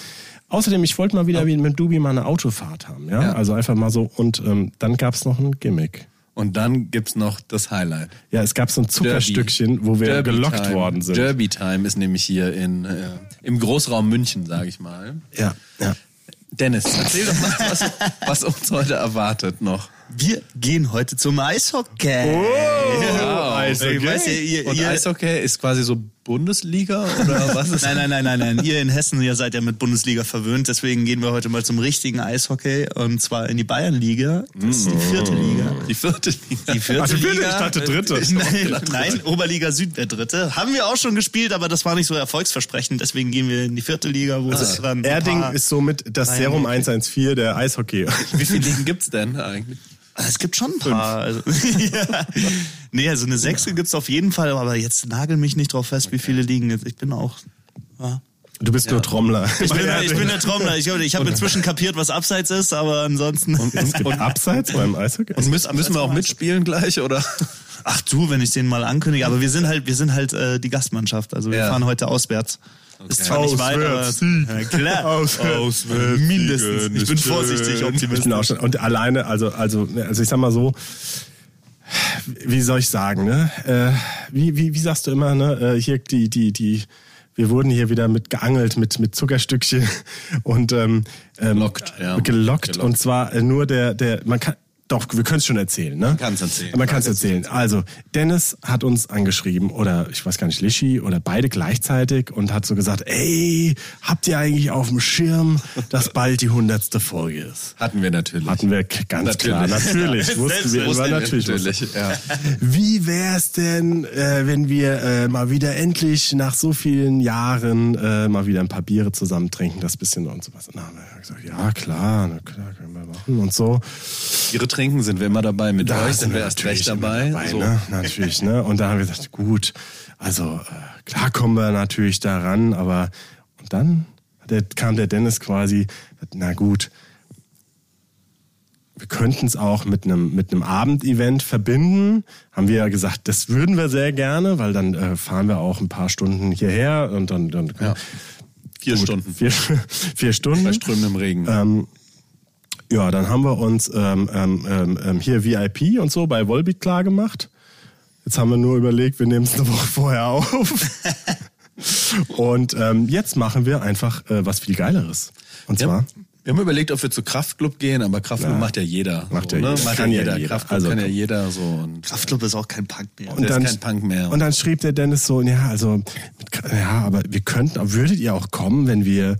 Außerdem, ich wollte mal wieder wie mit Dubi mal eine Autofahrt haben. Ja, Ja. also einfach mal so. Und ähm, dann gab's noch ein Gimmick. Und dann gibt's noch das Highlight. Ja, es gab so ein Zuckerstückchen, wo wir Derby gelockt Time. worden sind. Derby Time ist nämlich hier in, äh, im Großraum München, sage ich mal. Ja, ja. Dennis, erzähl doch mal, was, was uns heute erwartet noch. Wir gehen heute zum Eishockey. Wow. Eishockey. Ich weiß ihr, Und ihr, Eishockey ist quasi so Bundesliga oder [LAUGHS] was ist Nein, nein, nein, nein, nein. Ihr in Hessen, ihr seid ja mit Bundesliga verwöhnt. Deswegen gehen wir heute mal zum richtigen Eishockey. Und zwar in die Bayernliga. Das ist die vierte Liga. Die vierte Liga. Die vierte Also vierte, Liga. ich dachte dritte. [LAUGHS] Nein, nein, Oberliga Süd wäre dritte. Haben wir auch schon gespielt, aber das war nicht so erfolgsversprechend. Deswegen gehen wir in die vierte Liga, wo es dann. Erding ist somit das Serum 114 der Eishockey. Wie viele Ligen gibt's denn eigentlich? Es gibt schon ein paar. Also, [LAUGHS] ja. Nee, also eine Sechse gibt's auf jeden Fall, aber jetzt nagel mich nicht drauf fest, wie viele liegen. Ich bin auch. Ja. Du bist nur Trommler. Ich bin, ich bin der Trommler. Ich, ich habe inzwischen kapiert, was Abseits ist, aber ansonsten. Es [LAUGHS] gibt Abseits beim Eishockey. Und müssen, müssen wir auch mitspielen gleich, oder? Ach du, wenn ich den mal ankündige. Aber wir sind halt, wir sind halt äh, die Gastmannschaft. Also wir Ja. fahren heute auswärts. Ist zwar nicht weit, aber Auswärts, ja, klar. Auswärts, mindestens. Siegen Ich bin vorsichtig optimistisch. auch schon. Und alleine, also, also, also ich sag mal so, wie soll ich sagen, ne? Äh, wie, wie, wie sagst du immer, ne? Äh, hier die, die, die, wir wurden hier wieder mit geangelt, mit, mit Zuckerstückchen [LAUGHS] und ähm, ähm, Gelockt, ja. gelockt. Gelockt. Und zwar äh, nur der, der, man kann. Doch, wir können es schon erzählen, ne? Man kann's erzählen. Man kann es erzählen. Also, Dennis hat uns angeschrieben, oder ich weiß gar nicht, Lischi, oder beide gleichzeitig und hat so gesagt, ey, habt ihr eigentlich auf dem Schirm, dass [LAUGHS] bald die hundertste Folge ist? Hatten wir natürlich. Hatten wir ganz klar, natürlich. [LAUGHS] Wussten wir, Wussten natürlich. natürlich, ja. Wie wär's denn, äh, wenn wir äh, mal wieder endlich nach so vielen Jahren äh, mal wieder ein paar Biere zusammen trinken, das bisschen und so was. Und dann haben wir gesagt, ja klar, na klar, können wir machen und so. Ihre Trinken sind wir immer dabei. Mit Da euch sind wir erst recht immer dabei. so. ne? Natürlich, ne? Und da haben wir gesagt, gut, also äh, klar kommen wir natürlich daran, aber und dann der, kam der Dennis quasi, na gut, wir könnten es auch mit einem mit einem Abendevent verbinden. Haben wir ja gesagt, das würden wir sehr gerne, weil dann äh, fahren wir auch ein paar Stunden hierher und dann, dann Ja. Vier Gut, Stunden. Vier, [LAUGHS] vier Stunden. Bei strömendem Regen. Ähm, ja, dann haben wir uns ähm, ähm, ähm, ähm, hier VIP und so bei Volbeat klar gemacht. Jetzt haben wir nur überlegt, wir nehmen es eine Woche vorher auf. [LAUGHS] und ähm, jetzt machen wir einfach äh, was viel Geileres. Und wir, zwar haben, wir haben überlegt, ob wir zu Kraftclub gehen, aber Kraftclub Ja. macht ja jeder. Macht so, ja ne? jeder. Macht Kann ja ja jeder. jeder. Kraftclub Also, kann ja jeder so. Und Kraftclub ist auch kein Punk mehr. Und- Der ist kein Punk mehr. Und dann schrieb der Dennis so, ja, also, mit, ja, aber wir könnten, würdet ihr auch kommen, wenn wir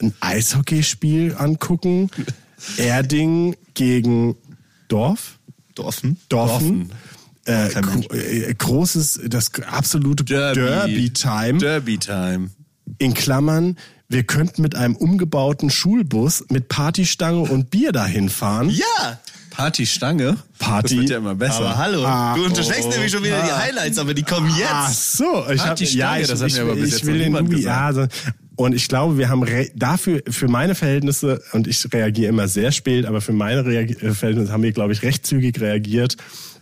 ein Eishockeyspiel angucken? [LAUGHS] Erding gegen Dorf? Dorfen. Dorfen. Äh, Kein Mensch. gro- äh, großes, das absolute Derby-Time. Derby-Time. in Klammern, wir könnten mit einem umgebauten Schulbus mit Partystange und Bier dahin fahren. Ja! Partystange. Party. Das wird ja immer besser. Aber hallo, Ah, du unterschlägst oh, nämlich schon wieder die Highlights, aber die kommen Ach jetzt. so, ich habe Partystange, ja, ich, das hat ich, mir aber bis ich jetzt will noch den niemand Nubi, gesagt. ja, also, und ich glaube, wir haben dafür für meine Verhältnisse und ich reagiere immer sehr spät, aber für meine Reagi äh, Verhältnisse haben wir glaube ich recht zügig reagiert.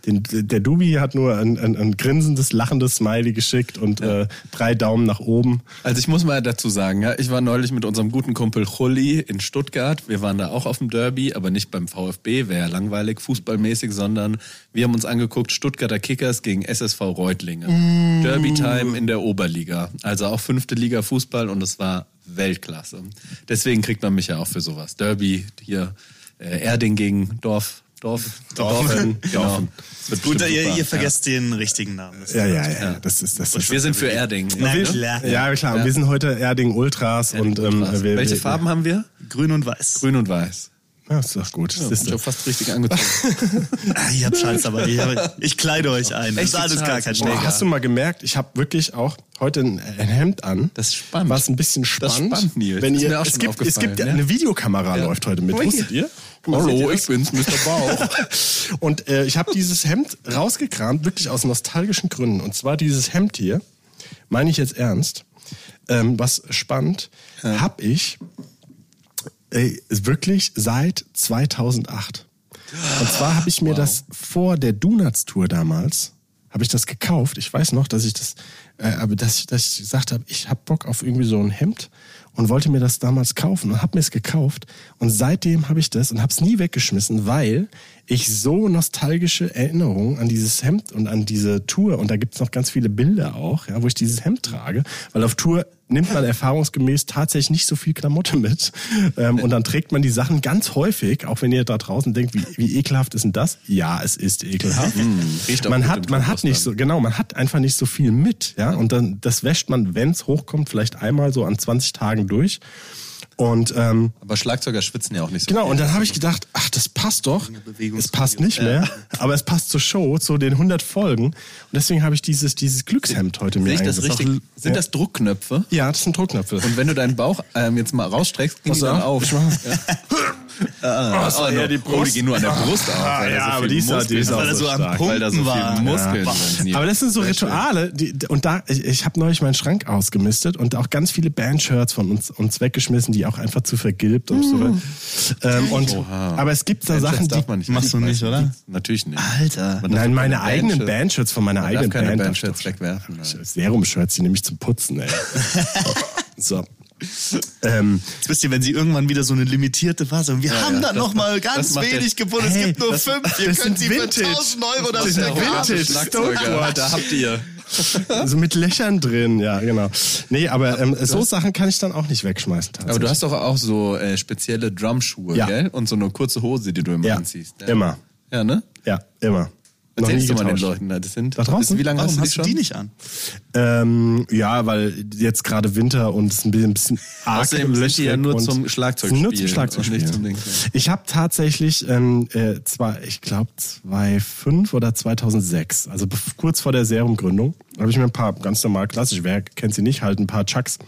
Den, der Dubi hat nur ein, ein, ein grinsendes, lachendes Smiley geschickt und äh, drei Daumen nach oben. Also ich muss mal dazu sagen, ja, ich war neulich mit unserem guten Kumpel Chulli in Stuttgart. Wir waren da auch auf dem Derby, aber nicht beim VfB, wäre ja langweilig fußballmäßig, sondern wir haben uns angeguckt Stuttgarter Kickers gegen SSV Reutlingen. Derby-Time in der Oberliga, also auch fünfte Liga Fußball und es war Weltklasse. Deswegen kriegt man mich ja auch für sowas. Derby hier, äh, Erding gegen Dorf. Dorf, [LAUGHS] Dorfen. genau. Dorfen. Das wird Gut, bestimmt ihr, ihr vergesst den richtigen Namen. Das Ja, ja, ja, das ist das. Und ist, wir sind für Erding. Na wir, klar. Ja, klar. Und wir sind heute Erding Ultras und ähm, wir, Welche wir, Farben haben wir? Grün und Weiß. Grün und Weiß. Ja, ist doch gut. Ja, Siehst ich du. habe fast richtig angezogen. Ah, [LAUGHS] ihr habt Scheiß, aber ich, ich kleide euch ein. Das ist Echt alles total. gar kein Schläger. Oh, hast du mal gemerkt, ich habe wirklich auch heute ein, ein Hemd an. Das ist spannend. Was ein bisschen Das spannend. ist spannend, Nils. Wenn Das ist ihr, mir auch es, schon gibt, es gibt ja. eine Videokamera Ja. läuft heute mit. Ui. Wusstet ihr? Ihr das? bin's, Mr. Bauch. [LAUGHS] Und äh, ich habe dieses Hemd rausgekramt, wirklich aus nostalgischen Gründen. Und zwar dieses Hemd hier, meine ich jetzt ernst, ähm, was spannend, habe ich äh, wirklich seit 2008. Und zwar habe ich mir das vor der Donuts Tour damals habe ich das gekauft. Ich weiß noch, dass ich das, äh, aber dass ich, dass ich gesagt habe, ich habe Bock auf irgendwie so ein Hemd und wollte mir das damals kaufen und habe mir es gekauft und seitdem habe ich das und habe es nie weggeschmissen, weil ich so nostalgische Erinnerungen an dieses Hemd und an diese Tour und da gibt's noch ganz viele Bilder auch, ja, wo ich dieses Hemd trage, weil auf Tour nimmt man erfahrungsgemäß tatsächlich nicht so viel Klamotte mit ähm, und dann trägt man die Sachen ganz häufig, auch wenn ihr da draußen denkt, wie, wie ekelhaft ist denn das? Ja, es ist ekelhaft. riecht auch man hat, man hat nicht so, genau, man hat einfach nicht so viel mit, ja, und dann das wäscht man, wenn's hochkommt, vielleicht einmal so an 20 Tagen durch. Und ähm, Aber Schlagzeuger schwitzen ja auch nicht so genau, viel. und dann habe ich gedacht, ach, das passt doch. Es passt nicht mehr, aber es passt zur Show, zu den 100 Folgen. Und deswegen habe ich dieses, dieses Glückshemd heute mir das eingesetzt. richtig? Sind Ja. das Druckknöpfe? Ja, das sind Druckknöpfe. Und wenn du deinen Bauch ähm, jetzt mal rausstreckst, gehen die dann auf, ich mach mal. Ah, so, oh, ja, die die Oh, die gehen nur an der Brust auf. Ah, ja, so aber die ist ja- die ist auch so so am stark. Pumpen Weil da so viel war. Muskeln Ja. sind. Aber das sind so. Rituale, die, und da, ich, ich habe neulich meinen Schrank ausgemistet und auch ganz viele Bandshirts von uns, uns weggeschmissen, die auch einfach zu vergilbt und so. Ähm, und, Oha. aber es gibt da Sachen, die, man nicht Machst du nicht, oder? Natürlich nicht. Alter. Nein, meine eigenen Bandshirts- von meiner eigenen Band. Bandshirts ich wegwerfen. Serum-Shirts, die nämlich zum Putzen, ey. [LAUGHS] so. Ähm, Jetzt wisst ihr, wenn sie irgendwann wieder so eine limitierte Phase wir haben ja, da das noch mal macht- ganz wenig gefunden. Es Hey, gibt nur das- fünf. Ihr könnt sie für Vintage. 1000 Euro das Das sind Vintage. haben. Schlagzeuger. Da habt ihr. [LAUGHS] so mit Löchern drin, ja, genau. Nee, aber ähm, so Sachen kann ich dann auch nicht wegschmeißen. Aber du hast doch auch so äh, spezielle Drumschuhe, Ja. gell? Und so eine kurze Hose, die du immer ja, anziehst. Ja. immer. Ja, ne? Ja, immer. Erzählst du mal den. Leuten, da, das sind. Da draußen? Wie lange Warum hast du die hast schon? die nicht an? Ähm, ja, weil jetzt gerade Winter und es ist ein bisschen, ein bisschen arg Außerdem sind die ja nur zum Schlagzeugspielen Nur zum Schlagzeugspielen. nicht zum Ding, ja. Ich habe tatsächlich, ähm, äh, zwar, ich glaube 2005 oder 2006, also kurz vor der Serumgründung, habe ich mir ein paar ganz normal klassisch, wer kennt sie nicht, halt ein paar Chucks,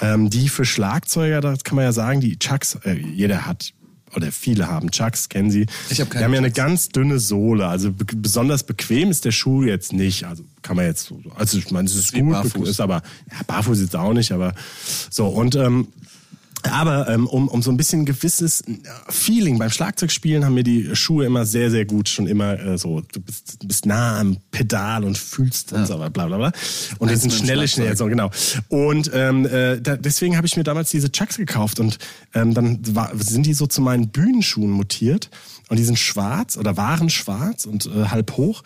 ähm, die für Schlagzeuger, das kann man ja sagen, die Chucks, äh, jeder hat oder viele haben Chucks, kennen sie. Ich hab keine Die haben ja eine ganz dünne Sohle, also be besonders bequem ist der Schuh jetzt nicht. Also kann man jetzt, so- also ich meine, es ist gut, barfuß. ist aber ja, barfuß jetzt auch nicht, aber so und ähm, aber ähm, um, um so ein bisschen gewisses äh, Feeling beim Schlagzeugspielen haben mir die Schuhe immer sehr, sehr gut schon immer äh, so, du bist, du bist nah am Pedal und fühlst und so, bla bla bla. Und Eins sind schnelle, Schlagzeug. schnell, so genau. Und ähm, äh, da, deswegen habe ich mir damals diese Chucks gekauft und ähm, dann war, sind die so zu meinen Bühnenschuhen mutiert und die sind schwarz oder waren schwarz und äh, halb hoch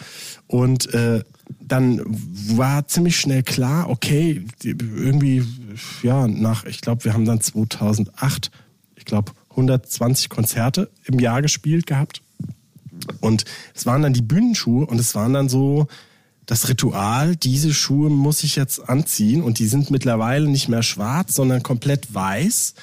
und äh, dann war ziemlich schnell klar, okay, irgendwie, ja, nach, ich glaube, wir haben dann 2008, ich glaube, 120 Konzerte im Jahr gespielt gehabt. Und es waren dann die Bühnenschuhe und es waren dann so das Ritual, diese Schuhe muss ich jetzt anziehen und die sind mittlerweile nicht mehr schwarz, sondern komplett weiß,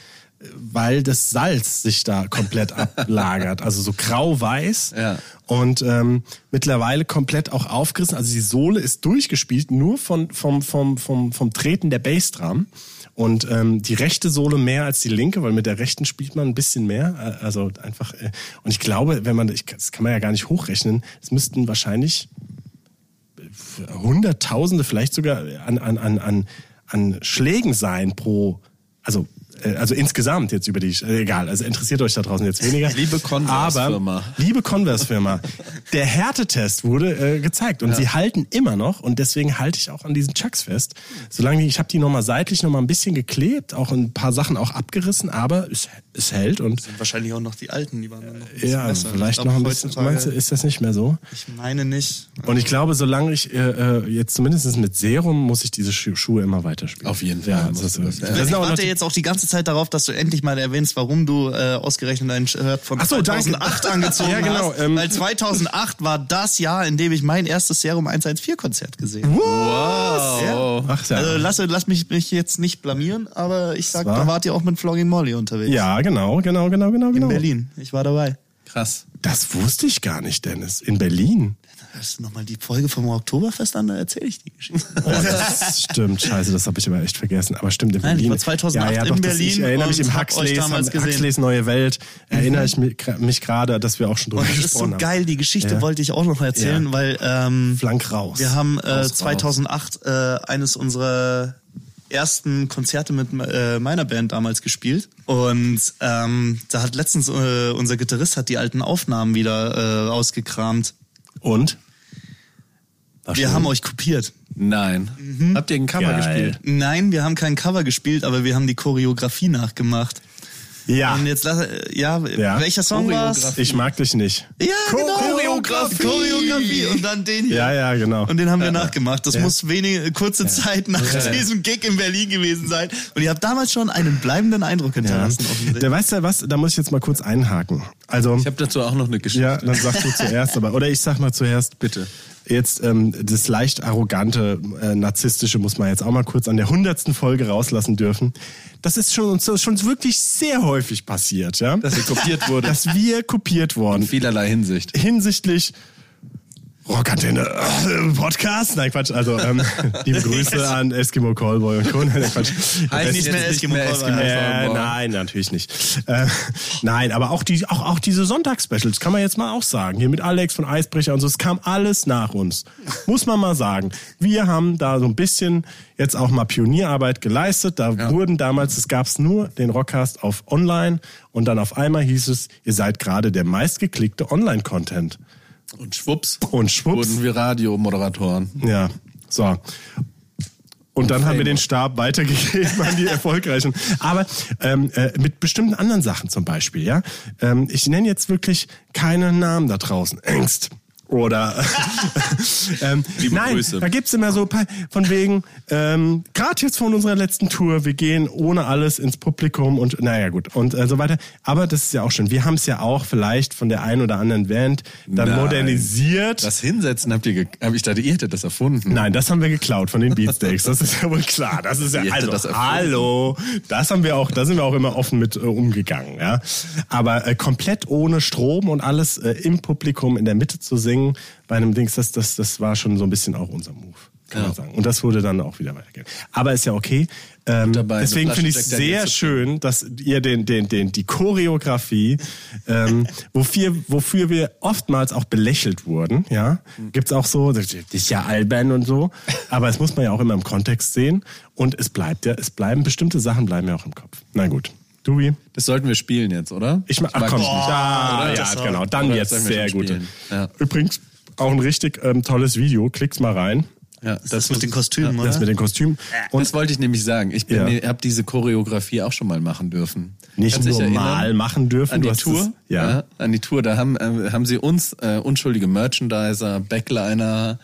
weil das Salz sich da komplett [LAUGHS] ablagert. Also so grau-weiß. Ja. Und ähm, mittlerweile komplett auch aufgerissen. Also die Sohle ist durchgespielt, nur von, vom, vom, vom, vom Treten der Bassdrum. Und ähm, die rechte Sohle mehr als die linke, weil mit der rechten spielt man ein bisschen mehr. Äh, Also einfach. Äh, und ich glaube, wenn man, ich, das kann man ja gar nicht hochrechnen, es müssten wahrscheinlich Hunderttausende, vielleicht sogar an, an, an, an, an Schlägen sein pro, also also insgesamt jetzt über die, äh, egal, also interessiert euch da draußen jetzt weniger. [LAUGHS] Liebe Converse-Firma. Aber, liebe Converse-Firma, der Härtetest wurde äh, gezeigt und sie halten immer noch und deswegen halte ich auch an diesen Chucks fest. Solange ich habe die nochmal seitlich nochmal ein bisschen geklebt, auch ein paar Sachen auch abgerissen, aber es, es hält und Wahrscheinlich auch noch die alten, die waren dann noch ein bisschen ja, besser. vielleicht Ich noch glaub, ein bisschen. Meinst du, ist das nicht mehr so? Ich meine nicht. Und ich glaube, solange ich äh, äh, jetzt zumindest mit Serum muss ich diese Schu Schuhe immer weiterspielen. Auf jeden Fall Ja, das, das, ist, ja. das ich sind aber noch warte die- jetzt auch die ganze Zeit darauf, dass du endlich mal erwähnst, warum du äh, ausgerechnet ein Shirt von Ach so, danke. 2008 angezogen [LAUGHS] Ja, genau, hast. ähm, weil 2008 war das Jahr, in dem ich mein erstes Serum 114 Konzert gesehen habe. Wow. Ach ja. Also lass, lass mich, mich jetzt nicht blamieren, aber ich sag, war? da wart ihr auch mit Flogging Molly unterwegs. ja, genau, genau, genau, genau, In genau. Berlin. Ich war dabei. Krass. Das wusste ich gar nicht, Dennis. In Berlin. Hörst du nochmal die Folge vom Oktoberfest an, da erzähle ich die Geschichte. [LAUGHS] Oh, das stimmt, scheiße, das habe ich aber echt vergessen. Aber stimmt, in Nein, ich Berlin. war 2008 ja, ja, in doch, das, Berlin Ich erinnere mich im Huxleys. Huxleys Neue Welt. Erinnere ich mich, mich gerade, dass wir auch schon drüber Und das ist so gesprochen haben. geil, die Geschichte Ja. wollte ich auch noch erzählen, weil ähm, Flank raus. wir haben äh, Raus, raus. 2008 äh, eines unserer ersten Konzerte mit äh, meiner Band damals gespielt und ähm, da hat letztens äh, unser Gitarrist hat die alten Aufnahmen wieder äh, rausgekramt. Und? War Wir schön. haben euch kopiert. Nein. Habt ihr ein Cover Geil. gespielt? Nein, wir haben kein Cover gespielt, aber wir haben die Choreografie nachgemacht. Ja. Und jetzt lass, äh, ja, Ja. welcher Song war's? Ich mag dich nicht. Ja, genau. Choreografie. Choreografie. Und dann den hier. Ja, ja, genau. Und den haben wir nachgemacht. Das Ja. muss wenige, kurze Zeit nach diesem Gig in Berlin gewesen sein. Und ihr habt damals schon einen bleibenden Eindruck Ja. hinterlassen. offensichtlich. Der weißt du was, da muss ich jetzt mal kurz einhaken. Also, Ich habe dazu auch noch eine Geschichte. ja, dann sagst du zuerst, aber, oder ich sag mal zuerst. Bitte. Jetzt ähm, das leicht arrogante, äh, narzisstische muss man jetzt auch mal kurz an der hundertsten Folge rauslassen dürfen. Das ist schon uns schon wirklich sehr häufig passiert, ja. Dass ihr kopiert wurde. Dass wir kopiert In worden. vielerlei Hinsicht. Hinsichtlich Rockantenne äh, Podcast? Nein, Quatsch. Also ähm, [LAUGHS] liebe Grüße an Eskimo Callboy und Co. Nein, Quatsch. Heißt nicht mehr Eskimo Callboy. Äh, nein, natürlich nicht. Äh, nein, aber auch, die, auch, auch diese Sonntagsspecials, kann man jetzt mal auch sagen. Hier mit Alex von Eisbrecher und so, es kam alles nach uns. Muss man mal sagen. Wir haben da so ein bisschen jetzt auch mal Pionierarbeit geleistet. Da wurden damals, es gab's nur den Rockcast auf Online und dann auf einmal hieß es, ihr seid gerade der meistgeklickte Online-Content. Und schwupps. Und schwupps. Wurden wir Radiomoderatoren. Ja, so. Und dann haben wir den. Stab weitergegeben an die Erfolgreichen. Aber ähm, äh, mit bestimmten anderen Sachen zum Beispiel, ja. Ähm, ich nenne jetzt wirklich keine Namen da draußen. Ängst. Oder [LAUGHS] ähm, Liebe nein, Grüße. da gibt's immer so paar- von wegen, ähm, gerade jetzt von unserer letzten Tour, wir gehen ohne alles ins Publikum und naja gut und äh, so weiter. Aber das ist ja auch schön. Wir haben es ja auch vielleicht von der einen oder anderen Band dann Nein. modernisiert. Das Hinsetzen habt ihr, hab ich dachte, ihr hättet das erfunden. Nein, das haben wir geklaut von den Beatsteaks. Das ist ja wohl klar. Das ist ja Ihr also das hallo. Das haben wir auch. Da sind wir auch immer offen mit äh, umgegangen. Ja, aber äh, komplett ohne Strom und alles äh, im Publikum in der Mitte zu singen bei einem Dings, das das das war schon so ein bisschen auch unser Move. Kann man sagen. Und das wurde dann auch wieder weitergehen. Aber ist ja okay. Ähm, dabei deswegen finde ich es sehr schön, dass ihr den, den, den, die Choreografie, ähm, [LAUGHS] wofür, wofür wir oftmals auch belächelt wurden, ja, gibt's auch so, das ist ja albern und so, aber es muss man ja auch immer im Kontext sehen und es bleibt ja, es bleiben, bestimmte Sachen bleiben ja auch im Kopf. Na gut. Dubi? Das sollten wir spielen jetzt, oder? Ich mach, ach mag komm, dich nicht. da, Oder? ja, Das- genau, dann oder jetzt sehr gut. Ja. Übrigens, auch ein richtig ähm, tolles Video, klickt's mal rein. Ja, Das mit den Kostümen, Das oder? mit den Kostümen. Und das wollte ich nämlich sagen. Ich bin, Ja. habe diese Choreografie auch schon mal machen dürfen. nicht Kannst nur mal machen dürfen. An die Tour? Das, ja. An die Tour. Da haben, äh, haben sie uns, äh, unschuldige Merchandiser, Backliner,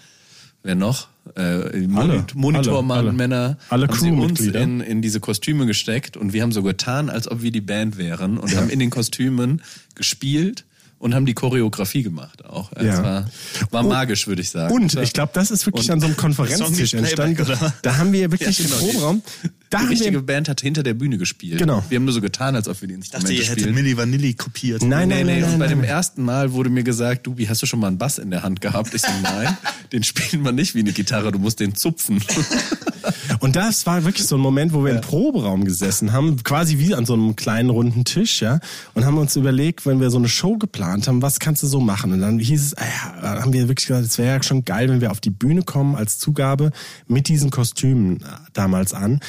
wer noch? Äh, Alle, Monitormann, alle, alle. Männer. Alle haben sie uns in, in diese Kostüme gesteckt und wir haben so getan, als ob wir die Band wären und haben in den Kostümen gespielt und haben die Choreografie gemacht auch. Es Ja. war, war Und- magisch, würde ich sagen. Und ich glaube, das ist wirklich Und- an so einem [LAUGHS] Konferenztisch entstanden. oder? Da haben wir wirklich Ja, genau, im Proberaum. Da die haben richtige wir, Band hat hinter der Bühne gespielt. Genau. Wir haben nur so getan, als ob wir die Ich dachte, Instrumente ihr hättet spielen. Milli Vanilli kopiert. nein, Nee, nein, nee, nein, und nein, bei dem nein. ersten Mal wurde mir gesagt, Dubi, hast du schon mal einen Bass in der Hand gehabt? Ich so, nein, den spielen wir nicht wie eine Gitarre, du musst den zupfen. [LAUGHS] Und das war wirklich so ein Moment, wo wir im Proberaum gesessen haben, quasi wie an so einem kleinen runden Tisch, ja, und haben uns überlegt, wenn wir so eine Show geplant haben, was kannst du so machen? Und dann hieß es, ah ja, haben wir wirklich gesagt, es wäre ja schon geil, wenn wir auf die Bühne kommen als Zugabe mit diesen Kostümen äh, damals an.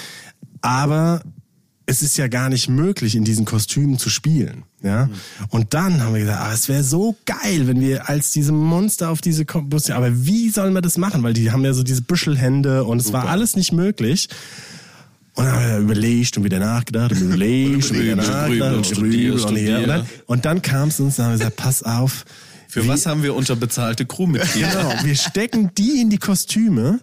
Aber es ist ja gar nicht möglich, in diesen Kostümen zu spielen. Ja? Und dann haben wir gesagt, ah, es wäre so geil, wenn wir als diese Monster auf diese Bus, aber wie sollen wir das machen? Weil die haben ja so diese Büschelhände und es war alles nicht möglich. Und dann haben wir überlegt und wieder nachgedacht und überlegt und wieder nachgedacht und studiert, und hier. Und dann, studiert. und dann kam es uns, dann haben wir gesagt, pass auf. Für wie- was haben wir unterbezahlte Crewmitglieder? Genau, wir stecken die in die Kostüme.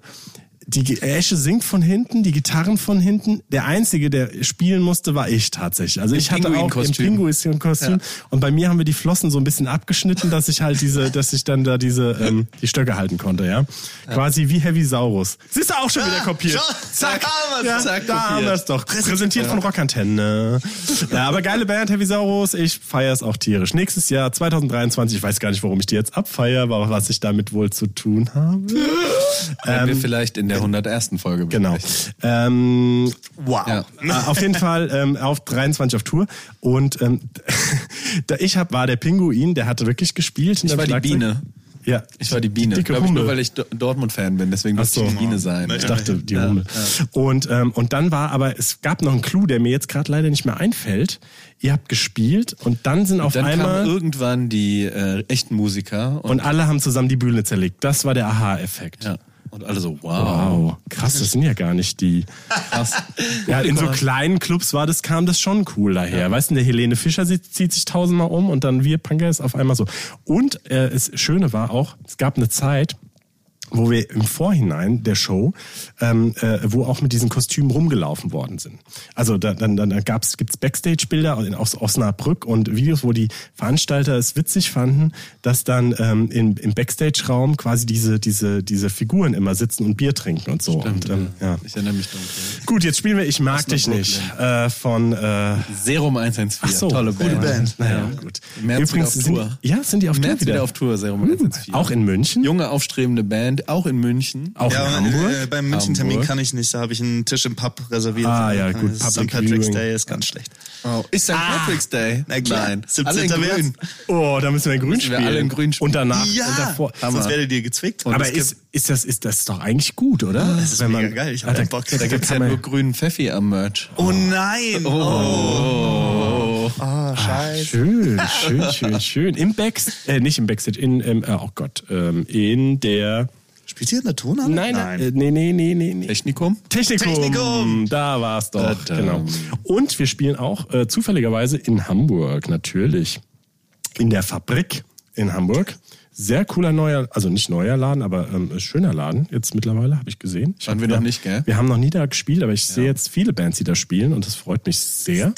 Die Esche singt von hinten, die Gitarren von hinten. Der Einzige, der spielen musste, war ich tatsächlich. Also Im ich hatte auch im Pinguinkostüm. Ja. Und bei mir haben wir die Flossen so ein bisschen abgeschnitten, dass ich halt diese, dass ich dann da diese, [LAUGHS] ähm, die Stöcke halten konnte, ja. Quasi wie Heavy Saurus. Siehst du auch schon wieder kopiert. schon. [LAUGHS] Zack, ja, Zack, da haben wir es doch. Präsentiert von Rockantenne. Ja, aber geile Band, Heavy Saurus. Ich feiere es auch tierisch. Nächstes Jahr, 2023, ich weiß gar nicht, warum ich die jetzt abfeiere, aber was ich damit wohl zu tun habe. Werden wir vielleicht in der 101. Folge Genau. Ähm, wow. Ja. Auf jeden Fall ähm, auf 23 auf Tour. Und ähm, [LAUGHS] da ich hab, war der Pinguin, der hatte wirklich gespielt. Ich war die. Biene. Ja. Ich war die Biene. Dicke Glaub ich, nur weil ich Do- Dortmund-Fan bin, deswegen musste ich so. die Biene sein. Ich dachte, die Ja, Hummel. ja. Und, ähm, und dann war aber, es gab noch einen Clou, der mir jetzt gerade leider nicht mehr einfällt. Ihr habt gespielt und dann sind auf Dann einmal... irgendwann die äh, echten Musiker und, Und alle haben zusammen die Bühne zerlegt. Das war der Aha-Effekt. ja, und alle so, wow. Wow, krass, das sind ja gar nicht die. Krass. [LAUGHS] Ja, in so kleinen Clubs war das, kam das schon cool daher. Weißt du, der Helene Fischer sie, zieht sich tausendmal um und dann wir Punker ist auf einmal so. Und äh, das Schöne war auch, es gab eine Zeit, wo wir im Vorhinein der Show, ähm, äh, wo auch mit diesen Kostümen rumgelaufen worden sind. Also da, dann, dann gab's, gibt's Backstage-Bilder aus Osnabrück und Videos, wo die Veranstalter es witzig fanden, dass dann ähm, in, im Backstage-Raum quasi diese, diese, diese Figuren immer sitzen und Bier trinken und so. Stimmt, und, ähm, ja. Ich erinnere mich dunkel. Gut, jetzt spielen wir Ich mag dich Brooklyn. nicht äh, von äh, Serum 114. Ach so, Tolle gute Band. Band. Naja, gut. Im März wieder auf sind, Tour. Ja, sind die auf Im Tour März wieder? wieder auf Tour, Serum 114. Auch in München? Junge, aufstrebende Band, auch in München. Auch Ja, in aber, Hamburg? Äh, beim München-Termin kann ich nicht. Da habe ich einen Tisch im Pub reserviert. Ah, ja, gut, St. Patrick's Viewing. Day ist ganz schlecht. Oh, ist St. Patrick's Day? Na klar. Nein. 17. Alle in März. grün. Oh, da müssen wir in Grün Müssen wir spielen. alle in Grün spielen. Und danach Ja, und davor. sonst werdet ihr gezwickt. Aber es gibt- ist, ist, das, ist das doch eigentlich gut, oder? das ist mega geil. Ich hab Ah, da, Bock. Da, Da gibt's ja man- nur grünen Pfeffi am Merch. Oh nein! Oh, Ah, schön, schön, schön, schön. Im Backstage, äh, nicht im Backstage, in, ähm, äh, oh Gott, ähm, in der, Spielt ihr in der Tonhalle? nein, nein, äh, nee, nee, nee, nee, nee. Technikum? Technikum. Technikum. Da war es doch, Da-dam. genau. Und wir spielen auch äh, zufälligerweise in Hamburg, natürlich. In der Fabrik in Hamburg. Sehr cooler neuer, also nicht neuer Laden, aber ähm, schöner Laden jetzt mittlerweile, habe ich gesehen. Ich Waren hab- wir noch nicht, gell? Wir haben noch nie da gespielt, aber ich sehe jetzt viele Bands, die da spielen und das freut mich sehr.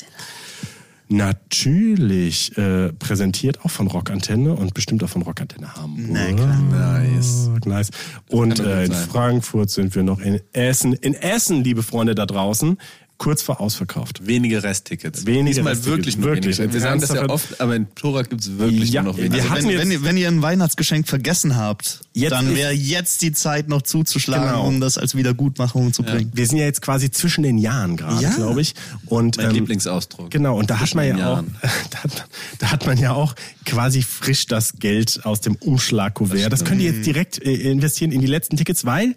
Natürlich äh, präsentiert auch von Rockantenne und bestimmt auch von Rockantenne Hamburg. Na klar. Nice. Nice. Und äh, in. Frankfurt sind wir noch in Essen. In Essen, liebe Freunde da draußen, kurz vor ausverkauft. Wenige Resttickets. Wenige Diesmal Resttickets, wirklich nur wirklich. wenige. Wir sagen das ja oft, aber in Tora gibt's wirklich Ja, nur noch wir wenige. Also hatten wenn, wenn, ihr- wenn ihr ein Weihnachtsgeschenk vergessen habt, Jetzt dann wäre jetzt die Zeit noch zuzuschlagen, Genau. um das als Wiedergutmachung zu bringen. Wir sind ja jetzt quasi zwischen den Jahren gerade, Ja. glaube ich. Und, mein ähm, Lieblingsausdruck. Genau, und da hat man ja auch, [LAUGHS] da hat, da hat man ja auch quasi frisch das Geld aus dem Umschlagkuvert. Das, könnt ihr jetzt direkt äh, investieren in die letzten Tickets, weil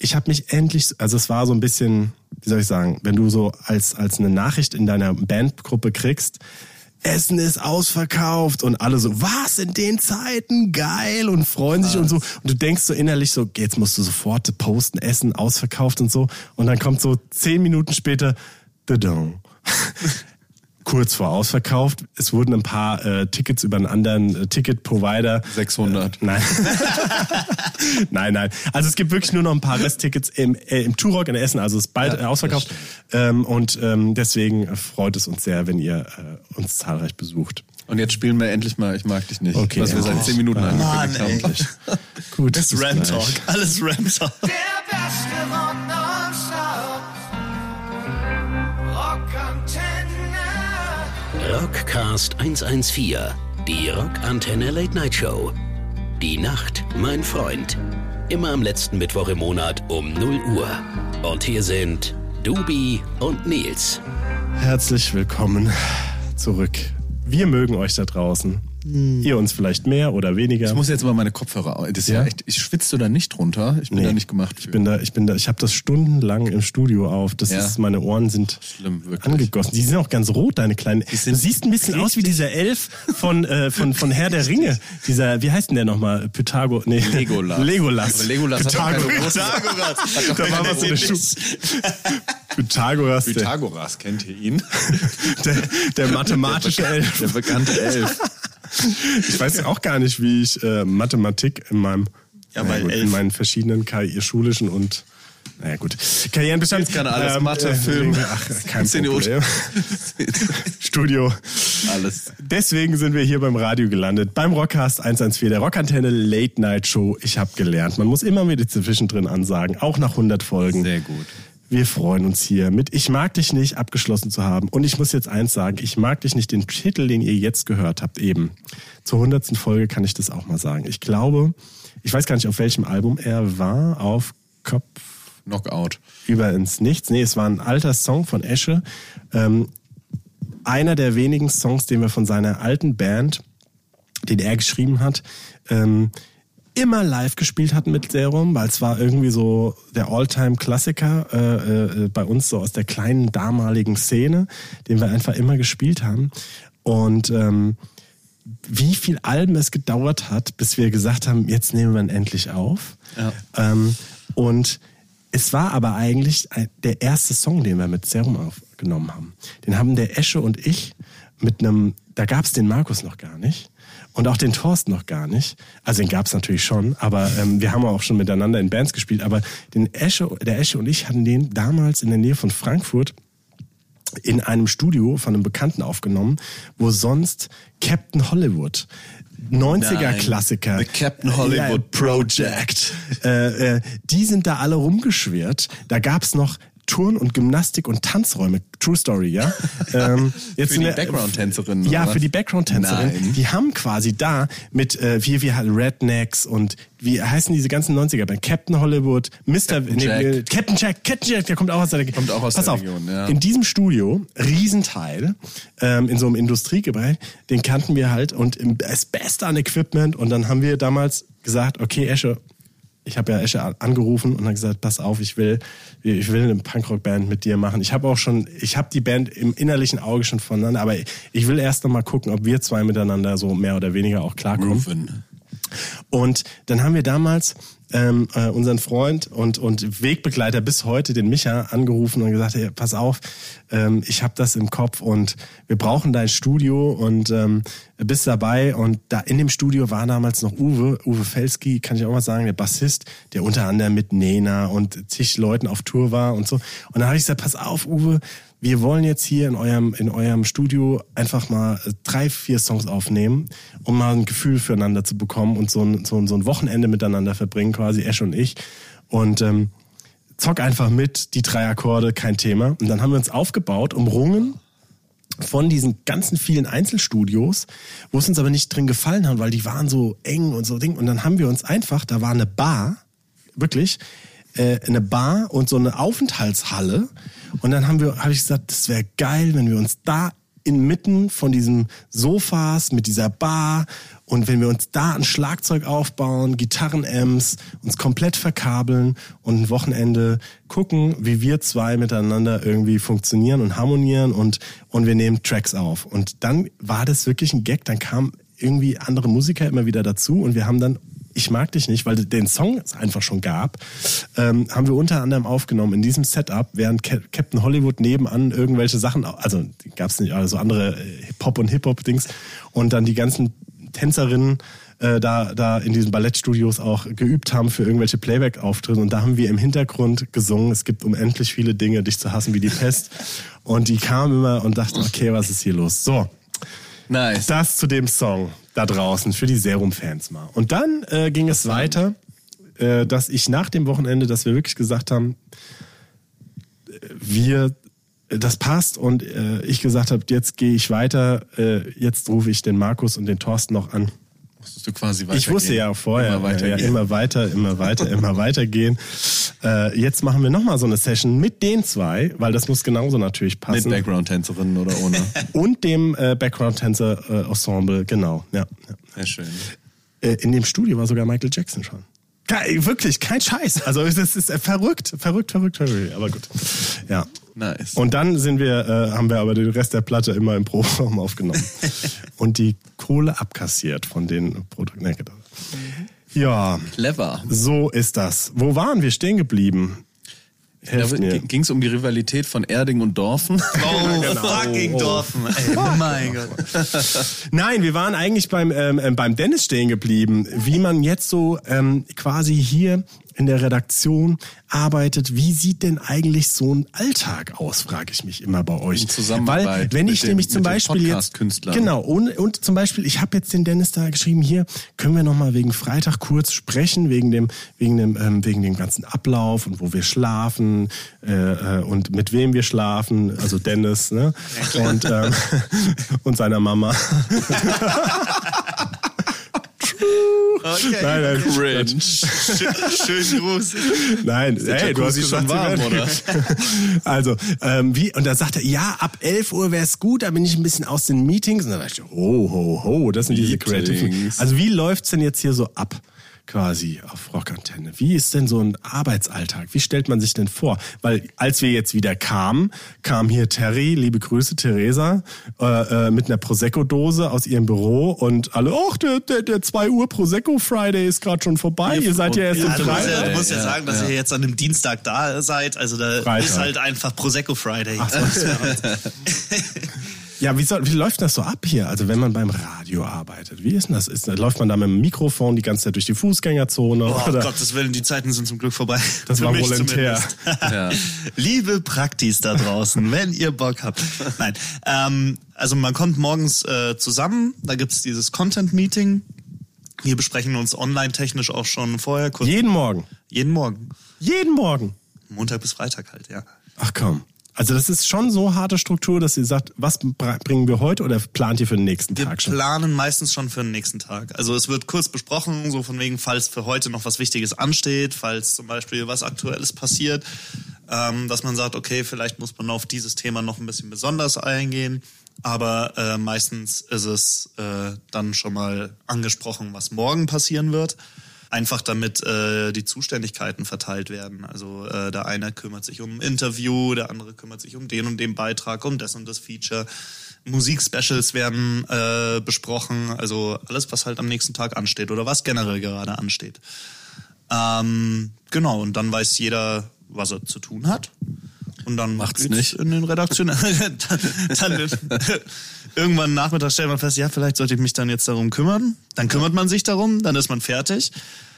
ich habe mich endlich, also es war so ein bisschen, wie soll ich sagen, wenn du so als, als eine Nachricht in deiner Bandgruppe kriegst, Essen ist ausverkauft und alle so, was in den Zeiten, geil und freuen sich und so. Und du denkst so innerlich so, jetzt musst du sofort posten, Essen ausverkauft und so. Und dann kommt so zehn Minuten später, the dong. [LAUGHS] Kurz vor ausverkauft. Es wurden ein paar äh, Tickets über einen anderen äh, Ticket-Provider. 600. [LAUGHS] Nein. nein, nein. Also es gibt wirklich nur noch ein paar Resttickets im, äh, im Turok in Essen. Also es ist bald Ja, äh, ausverkauft. Ähm, und ähm, deswegen freut es uns sehr, wenn ihr äh, uns zahlreich besucht. Und jetzt spielen wir endlich mal Ich mag dich nicht. Okay. Was wir seit 10 Minuten Mann, angekündigt haben. ey. [LAUGHS] Gut. Das ist Ram. Talk. Alles Ram Talk. Der beste Rock Rockcast 114, die Rockantenne Late Night Show. Die Nacht, mein Freund. Immer am letzten Mittwoch im Monat um 0 Uhr. Und hier sind Dubi und Nils. Herzlich willkommen zurück. Wir mögen euch da draußen. Ihr uns vielleicht mehr oder weniger. Ich muss jetzt mal meine Kopfhörer. Das ist ja, Ja? echt, ich schwitze da nicht drunter. Ich bin Nee. da nicht gemacht für. Ich bin da, ich bin da, ich habe das stundenlang im Studio auf. Das Ja. ist, meine Ohren sind Schlimm, wirklich. angegossen. Die sind auch ganz rot, deine kleinen. sind Du siehst ein bisschen aus wie dieser Elf von, äh, von, von Herr der Ringe. [LAUGHS] Dieser, wie heißt denn der nochmal? Pythago, nee. Legolas. Legolas. Aber Legolas hat doch Pythagoras. großen- Pythagoras. [LAUGHS] Da war was in der Schuh. Pythagoras, der, Pythagoras, kennt ihr ihn? [LAUGHS] der, der mathematische Elf. Der bekannte Elf. Ich weiß auch gar nicht, wie ich äh, Mathematik in meinem, Ja, weil gut, in meinen verschiedenen schulischen und naja gut. Karrieren bestand. Jetzt er alles Mathe, äh, Film, Ach, kein. Problem. [LAUGHS] Studio. Alles. Deswegen sind wir hier beim Radio gelandet, beim Rockcast 114, der Rockantenne Late Night Show. Ich habe gelernt, man muss immer wieder zwischendrin ansagen, auch nach 100 Folgen. Sehr gut. Wir freuen uns hier mit Ich mag dich nicht abgeschlossen zu haben. Und ich muss jetzt eins sagen, ich mag dich nicht den Titel, den ihr jetzt gehört habt, eben. Zur hundertsten Folge kann ich das auch mal sagen. Ich glaube, ich weiß gar nicht, auf welchem Album er war, auf Kopf Knockout. über ins Nichts. Nee, es war ein alter Song von Esche. Ähm, einer der wenigen Songs, den wir von seiner alten Band, den er geschrieben hat, ähm, immer live gespielt hatten mit Serum, weil es war irgendwie so der All-Time-Klassiker äh, äh, bei uns so aus der kleinen damaligen Szene, den wir einfach immer gespielt haben. Und ähm, wie viel Alben es gedauert hat, bis wir gesagt haben, jetzt nehmen wir ihn endlich auf. Ja. Ähm, und es war aber eigentlich der erste Song, den wir mit Serum aufgenommen haben. Den haben der Esche und ich mit einem, da gab es den Markus noch gar nicht. Und auch den Thorsten noch gar nicht. Also den gab es natürlich schon, aber ähm, wir haben auch schon miteinander in Bands gespielt. Aber den Esche, der Esche und ich hatten den damals in der Nähe von Frankfurt in einem Studio von einem Bekannten aufgenommen, wo sonst Captain Hollywood 90er-Klassiker. The Captain Hollywood Project. Äh, äh, die sind da alle rumgeschwirrt. Da gab's noch Turn- und Gymnastik- und Tanzräume. True Story, ja? [LAUGHS] ähm, jetzt Für die Background-Tänzerinnen, Ja, oder für die Background-Tänzerin. Nein. Die haben quasi da mit, äh, wie wir halt Rednecks und wie heißen diese ganzen 90er Band? Captain Hollywood, Mr. Captain nee, Jack. äh, Captain Jack, Captain Jack, der kommt auch aus der Kommt auch aus Pass der auf, Region, ja. In diesem Studio, Riesenteil, ähm, in so einem Industriegebiet, den kannten wir halt und im, das Beste an Equipment und dann haben wir damals gesagt, okay, Esche, ich habe ja Esche angerufen und dann gesagt, pass auf, ich will, ich will eine Punkrock-Band mit dir machen. Ich habe auch schon, ich habe die Band im innerlichen Auge schon voneinander, aber ich will erst noch mal gucken, ob wir zwei miteinander so mehr oder weniger auch klarkommen. Rufen. Und dann haben wir damals ähm, äh, unseren Freund und, und Wegbegleiter bis heute, den Micha, angerufen und gesagt, hey, pass auf, ähm, ich habe das im Kopf und wir brauchen dein Studio und ähm, bist dabei. Und da in dem Studio war damals noch Uwe, Uwe Felski, kann ich auch mal sagen, der Bassist, der unter anderem mit Nena und zig Leuten auf Tour war und so. Und dann habe ich gesagt, pass auf, Uwe, wir wollen jetzt hier in eurem, in eurem Studio einfach mal drei, vier Songs aufnehmen, um mal ein Gefühl füreinander zu bekommen und so ein, so ein, so ein Wochenende miteinander verbringen, quasi Ash und ich. Und ähm, zock einfach mit, die drei Akkorde, kein Thema. Und dann haben wir uns aufgebaut, umrungen von diesen ganzen vielen Einzelstudios, wo es uns aber nicht drin gefallen hat, weil die waren so eng und so Ding. Und dann haben wir uns einfach, da war eine Bar, wirklich, äh, eine Bar und so eine Aufenthaltshalle. Und dann haben wir, habe ich gesagt, das wäre geil, wenn wir uns da inmitten von diesen Sofas mit dieser Bar und wenn wir uns da ein Schlagzeug aufbauen, Gitarrenamps, uns komplett verkabeln und ein Wochenende gucken, wie wir zwei miteinander irgendwie funktionieren und harmonieren und, und wir nehmen Tracks auf. Und dann war das wirklich ein Gag, dann kamen irgendwie andere Musiker immer wieder dazu und wir haben dann ich mag dich nicht, weil den Song es einfach schon gab, ähm, haben wir unter anderem aufgenommen in diesem Setup, während Ca- Captain Hollywood nebenan irgendwelche Sachen, also gab es nicht, also andere äh, Pop- und Hip-Hop-Dings. Und dann die ganzen Tänzerinnen äh, da, da in diesen Ballettstudios auch geübt haben für irgendwelche Playback-Auftritte. Und da haben wir im Hintergrund gesungen, es gibt unendlich viele Dinge, dich zu hassen wie die Pest. Und die kamen immer und dachten, okay, was ist hier los? So, Nice. das zu dem Song da draußen für die Serum-Fans mal. Und dann äh, ging es weiter, äh, dass ich nach dem Wochenende, dass wir wirklich gesagt haben, äh, wir, äh, das passt und äh, ich gesagt habe, jetzt gehe ich weiter, äh, jetzt rufe ich den Markus und den Thorsten noch an. Musstest du quasi Ich wusste ja vorher, Immer weitergehen. ja, immer weiter, immer weiter, immer weitergehen. [LAUGHS] Äh, jetzt machen wir nochmal so eine Session mit den zwei, weil das muss genauso natürlich Mit passen. Background-Tänzerinnen oder ohne. [LAUGHS] und dem äh, Background-Tänzer-Ensemble, genau. Ja, ja. Sehr schön. Äh, in dem Studio war sogar Michael Jackson schon. Ke- wirklich, kein Scheiß. Also das ist verrückt, verrückt, verrückt, verrückt. Aber gut. Ja. Nice. Und dann sind wir, äh, haben wir aber den Rest der Platte immer im Proberaum aufgenommen. [LAUGHS] und die Kohle abkassiert von den Produkten. Nee, genau. Ja, Clever. so ist das. Wo waren wir stehen geblieben? Ging es um die Rivalität von Erding und Dorfen? [LAUGHS] Oh, Genau. fucking Dorfen, ey. Mein Gott. [LAUGHS] Nein, wir waren eigentlich beim, ähm, ähm, beim Dennis stehen geblieben, wie man jetzt so ähm, quasi hier in der Redaktion arbeitet. Wie sieht denn eigentlich so ein Alltag aus, frage ich mich immer bei euch. In Zusammenarbeit Weil wenn ich nämlich zum Beispiel jetzt genau und, und zum Beispiel ich habe jetzt den Dennis da geschrieben hier können wir noch mal wegen Freitag kurz sprechen wegen dem wegen dem ähm, wegen dem ganzen Ablauf und wo wir schlafen äh, äh, und mit wem wir schlafen also Dennis ne und ähm, [LAUGHS] und seiner Mama [LAUGHS] Okay. Nein, nein, Cringe. Schönen Gruß. Nein, hey, du hast schon warm, oder? [LAUGHS] Also, ähm, wie, und da sagt er, ja, ab 11 Uhr wäre es gut, da bin ich ein bisschen aus den Meetings. Und dann dachte ich, ho, ho, ho, das sind diese Creative. Meetings. Also, wie läuft's denn jetzt hier so ab? Quasi auf Rockantenne. Wie ist denn so ein Arbeitsalltag? Wie stellt man sich denn vor? Weil als wir jetzt wieder kamen, kam hier Terry, liebe Grüße, Theresa, äh, äh, mit einer Prosecco-Dose aus ihrem Büro und alle, ach, der, der, der 2 Uhr Prosecco Friday ist gerade schon vorbei. Ihr seid ja erst Ja, du musst drei. ja, du musst ja, Ja, sagen, dass ja. ihr jetzt an einem Dienstag da seid. Also da Freitag. ist halt einfach Prosecco Friday. [LAUGHS] Ja, wie, soll, wie läuft das so ab hier? Also wenn man beim Radio arbeitet, wie ist denn das? Ist, läuft man da mit dem Mikrofon die ganze Zeit durch die Fußgängerzone? Oh oder? Gottes Willen, die Zeiten sind zum Glück vorbei. Das Für war volontär. [LAUGHS] Ja. Liebe Praktis da draußen, wenn ihr Bock habt. Nein, ähm, also man kommt morgens äh, zusammen, da gibt's dieses Content-Meeting. Wir besprechen uns online-technisch auch schon vorher. Kurz, Jeden Morgen. jeden Morgen. Jeden Morgen. Montag bis Freitag halt, ja. Ach komm. Also das ist schon so harte Struktur, dass ihr sagt, was bringen wir heute oder plant ihr für den nächsten Wir Tag schon? planen meistens schon für den nächsten Tag. Also es wird kurz besprochen, so von wegen, falls für heute noch was Wichtiges ansteht, falls zum Beispiel was Aktuelles passiert, ähm, dass man sagt, okay, vielleicht muss man auf dieses Thema noch ein bisschen besonders eingehen. Aber äh, meistens ist es äh, dann schon mal angesprochen, was morgen passieren wird. Einfach damit äh, die Zuständigkeiten verteilt werden. Also äh, der eine kümmert sich um ein Interview, der andere kümmert sich um den und den Beitrag, um das und das Feature. Musikspecials werden äh, besprochen, also alles, was halt am nächsten Tag ansteht oder was generell gerade ansteht. Ähm, genau, und dann weiß jeder, was er zu tun hat. Und dann Macht's nicht. in den Redaktion. [LAUGHS] dann, dann, [LAUGHS] [LAUGHS] irgendwann Nachmittag stellt man fest, ja, vielleicht sollte ich mich dann jetzt darum kümmern. Dann kümmert man sich darum, dann ist man fertig.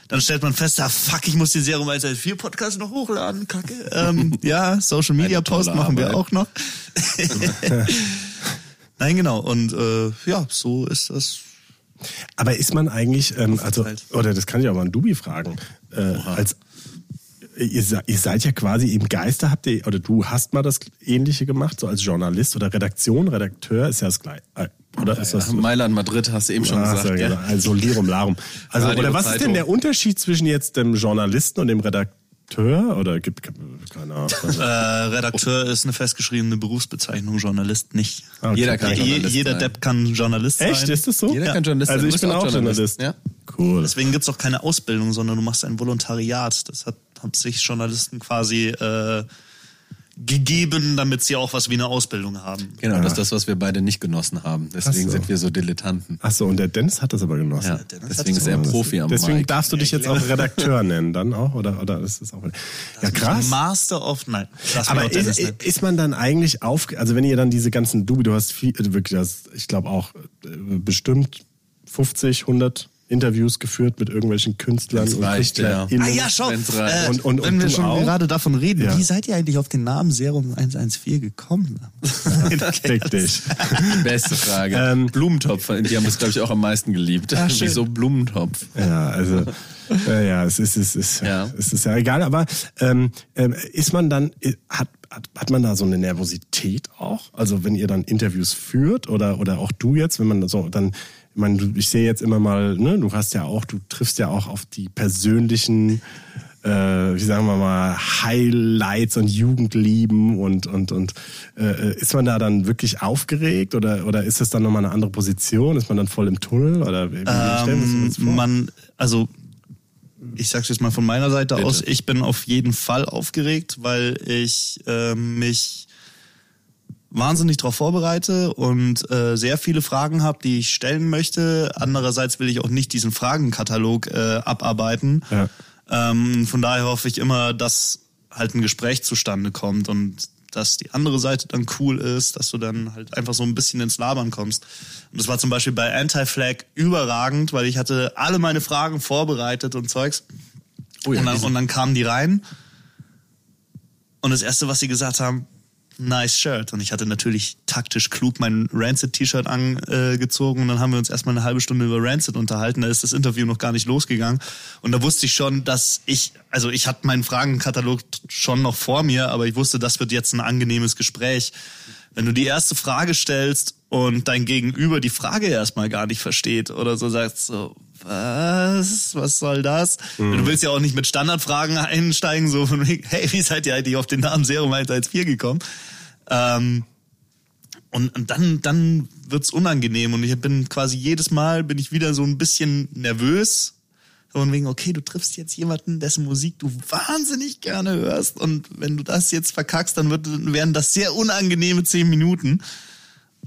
Dann stellt man fest, ah fuck, ich muss den Serum 114 Podcast noch hochladen, kacke. Ähm, [LAUGHS] ja, Social Media Post machen wir auch noch. [LAUGHS] Nein, genau. Und äh, ja, so ist das. Aber ist man eigentlich, ähm, also, Aufgeteilt. oder das kann ich auch mal an Dubi fragen, äh, als ihr, ihr seid ja quasi im Geiste, habt ihr, oder du hast mal das Ähnliche gemacht, so als Journalist oder Redaktion, Redakteur ist ja das gleiche. Äh, Oder ist das Mailand, Madrid, hast du eben schon Ah, gesagt, so, gell? genau. Also Lirum Larum. Also, Radio, oder was ist Zeitung. denn der Unterschied zwischen jetzt dem Journalisten und dem Redakteur? Oder gibt keine Ahnung. [LAUGHS] Äh, Redakteur ist eine festgeschriebene Berufsbezeichnung, Journalist nicht. Okay. Jeder kann Journalist jeder. Depp kann Journalist sein. Echt? Ist das so? Jeder Ja. kann Journalist Also sein. ich Du bin auch Journalist. Ja. Cool. Deswegen gibt's auch keine Ausbildung, sondern du machst ein Volontariat. Das hat, hat sich Journalisten quasi äh, gegeben, damit sie auch was wie eine Ausbildung haben. Genau, das ist das, was wir beide nicht genossen haben. Deswegen so. sind wir so Dilettanten. Ach so, und der Dennis hat das aber genossen. Ja, Dennis deswegen ist er Profi am Deswegen Mic. darfst du dich jetzt auch Redakteur nennen, dann auch? Oder, oder ist das auch. Ja, krass. Master of Nein. Aber ist, ist man dann eigentlich auf, also wenn ihr dann diese ganzen Dubi, du hast viel, also wirklich, das, ich glaube auch äh, bestimmt 50, 100 Interviews geführt mit irgendwelchen Künstlern Wenn's und reicht, ja. Ah ja, schau. Äh, Und- und- wenn und wir schon auch? gerade davon reden, Ja. wie seid ihr eigentlich auf den Namen Serum 114 gekommen? [LAUGHS] Fick dich. Beste Frage. Ähm, Blumentopf, die haben das, glaube ich, auch am meisten geliebt. [LAUGHS] Wieso Blumentopf? Ja, also äh, ja, es ist, es ist, Ja. es ist ja egal, aber ähm, ähm, ist man dann, äh, hat, hat, hat man da so eine Nervosität auch? Also wenn ihr dann Interviews führt oder, oder auch du jetzt, wenn man so dann, ich meine, ich sehe jetzt immer mal, ne, du hast ja auch, du triffst ja auch auf die persönlichen äh, wie sagen wir mal, Highlights und Jugendlieben und und und äh, ist man da dann wirklich aufgeregt oder oder ist das dann nochmal eine andere Position? Ist man dann voll im Tunnel oder wie, Ähm, das vor? man, also ich sag's jetzt mal von meiner Seite Bitte. aus, ich bin auf jeden Fall aufgeregt, weil ich äh, mich wahnsinnig darauf vorbereite und äh, sehr viele Fragen habe, die ich stellen möchte. Andererseits will ich auch nicht diesen Fragenkatalog äh, abarbeiten. Ja. Ähm, von daher hoffe ich immer, dass halt ein Gespräch zustande kommt und dass die andere Seite dann cool ist, dass du dann halt einfach so ein bisschen ins Labern kommst. Und das war zum Beispiel bei Anti-Flag überragend, weil ich hatte alle meine Fragen vorbereitet und Zeugs. Oh ja, und, dann, und dann kamen die rein. Und das Erste, was sie gesagt haben, nice Shirt. Und ich hatte natürlich taktisch klug mein Rancid-T-Shirt angezogen und dann haben wir uns erstmal eine halbe Stunde über Rancid unterhalten. Da ist das Interview noch gar nicht losgegangen. Und da wusste ich schon, dass ich, also ich hatte meinen Fragenkatalog schon noch vor mir, aber ich wusste, das wird jetzt ein angenehmes Gespräch. Wenn du die erste Frage stellst und dein Gegenüber die Frage erstmal gar nicht versteht oder so sagst so, was? Was soll das? Du willst ja auch nicht mit Standardfragen einsteigen, so von wegen, hey, wie seid ihr eigentlich auf den Namen Serum 114 gekommen? Ähm, und, und dann, dann wird's unangenehm und ich bin quasi jedes Mal bin ich wieder so ein bisschen nervös. Von wegen, okay, du triffst jetzt jemanden, dessen Musik du wahnsinnig gerne hörst und wenn du das jetzt verkackst, dann wird, werden das sehr unangenehme zehn Minuten.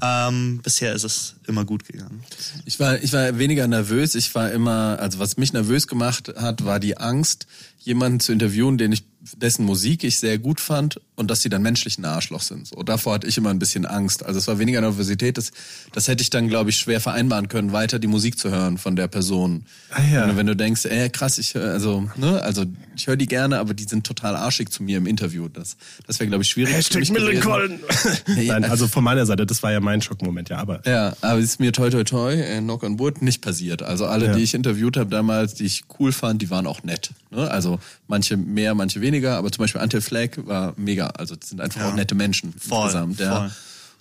Ähm, bisher ist es immer gut gegangen. Ich war, ich war weniger nervös. Ich war immer, also was mich nervös gemacht hat, war die Angst, jemanden zu interviewen, den ich dessen Musik ich sehr gut fand und dass sie dann menschlich ein Arschloch sind. So, davor hatte ich immer ein bisschen Angst. Also es war weniger Nervosität, das, das hätte ich dann, glaube ich, schwer vereinbaren können, weiter die Musik zu hören von der Person. Ah, ja. wenn, wenn du denkst, ey, krass, ich hör- also, ne, also ich höre die gerne, aber die sind total arschig zu mir im Interview. Das, das wäre, glaube ich, schwierig. für Hashtag. Millencolin. [LAUGHS] Nein, also von meiner Seite, das war ja mein Schockmoment, ja, aber Ja, aber es ist mir toi toi toi, äh, knock on wood, nicht passiert. Also alle, Ja. die ich interviewt habe damals, die ich cool fand, die waren auch nett. Ne? Also manche mehr, manche weniger, aber zum Beispiel Ante Fleck war mega. Also das sind einfach auch nette Menschen Voll, insgesamt. Ja. voll.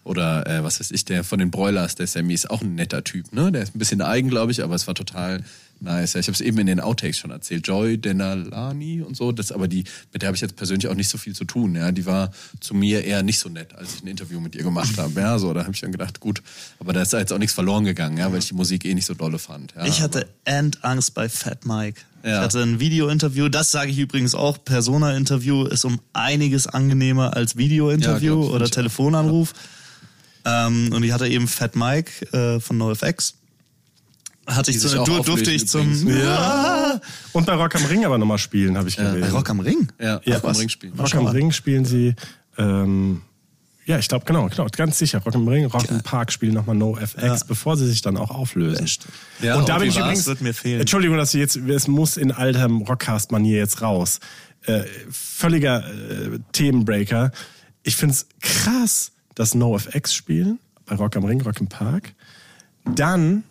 Oder äh, was weiß ich, der von den Broilers, der Sammy ist auch ein netter Typ. Ne? Der ist ein bisschen eigen, glaube ich, aber es war total nice. Ja, ich habe es eben in den Outtakes schon erzählt. Joy Denalani und so, das aber die, mit der habe ich jetzt persönlich auch nicht so viel zu tun. Ja, die war zu mir eher nicht so nett, als ich ein Interview mit ihr gemacht habe. Ja, so da habe ich dann gedacht, gut, aber da ist da jetzt auch nichts verloren gegangen, ja, weil ich die Musik eh nicht so dolle fand. Ja, Ich hatte Endangst bei Fat Mike. Ja. Ich hatte ein Video-Interview, das sage ich übrigens auch, Persona-Interview ist um einiges angenehmer als Ja, Video-Interview ich, oder. Telefonanruf. Ähm, und ich hatte eben Fat Mike äh, von NoFX. Hatte ich zu, auch du, durfte ich zum ja. und bei Rock am Ring aber nochmal spielen, habe ich bei gelesen. Rock am Ring. Ja, Ja, Rock am? Ring spielen. Rock am Ring spielen sie, ähm, ja, ich glaube, genau, genau, ganz sicher. Rock am Ring, Rock im Park spielen nochmal No FX, bevor sie sich dann auch auflösen. Ja, und da bin ich übrigens, Wird mir fehlen. Entschuldigung, dass ich jetzt, es muss in alter Rockcast-Manier jetzt raus. Äh, völliger äh, Themenbreaker. Ich find's krass, dass No FX spielen, bei Rock am Ring, Rock im Park. Dann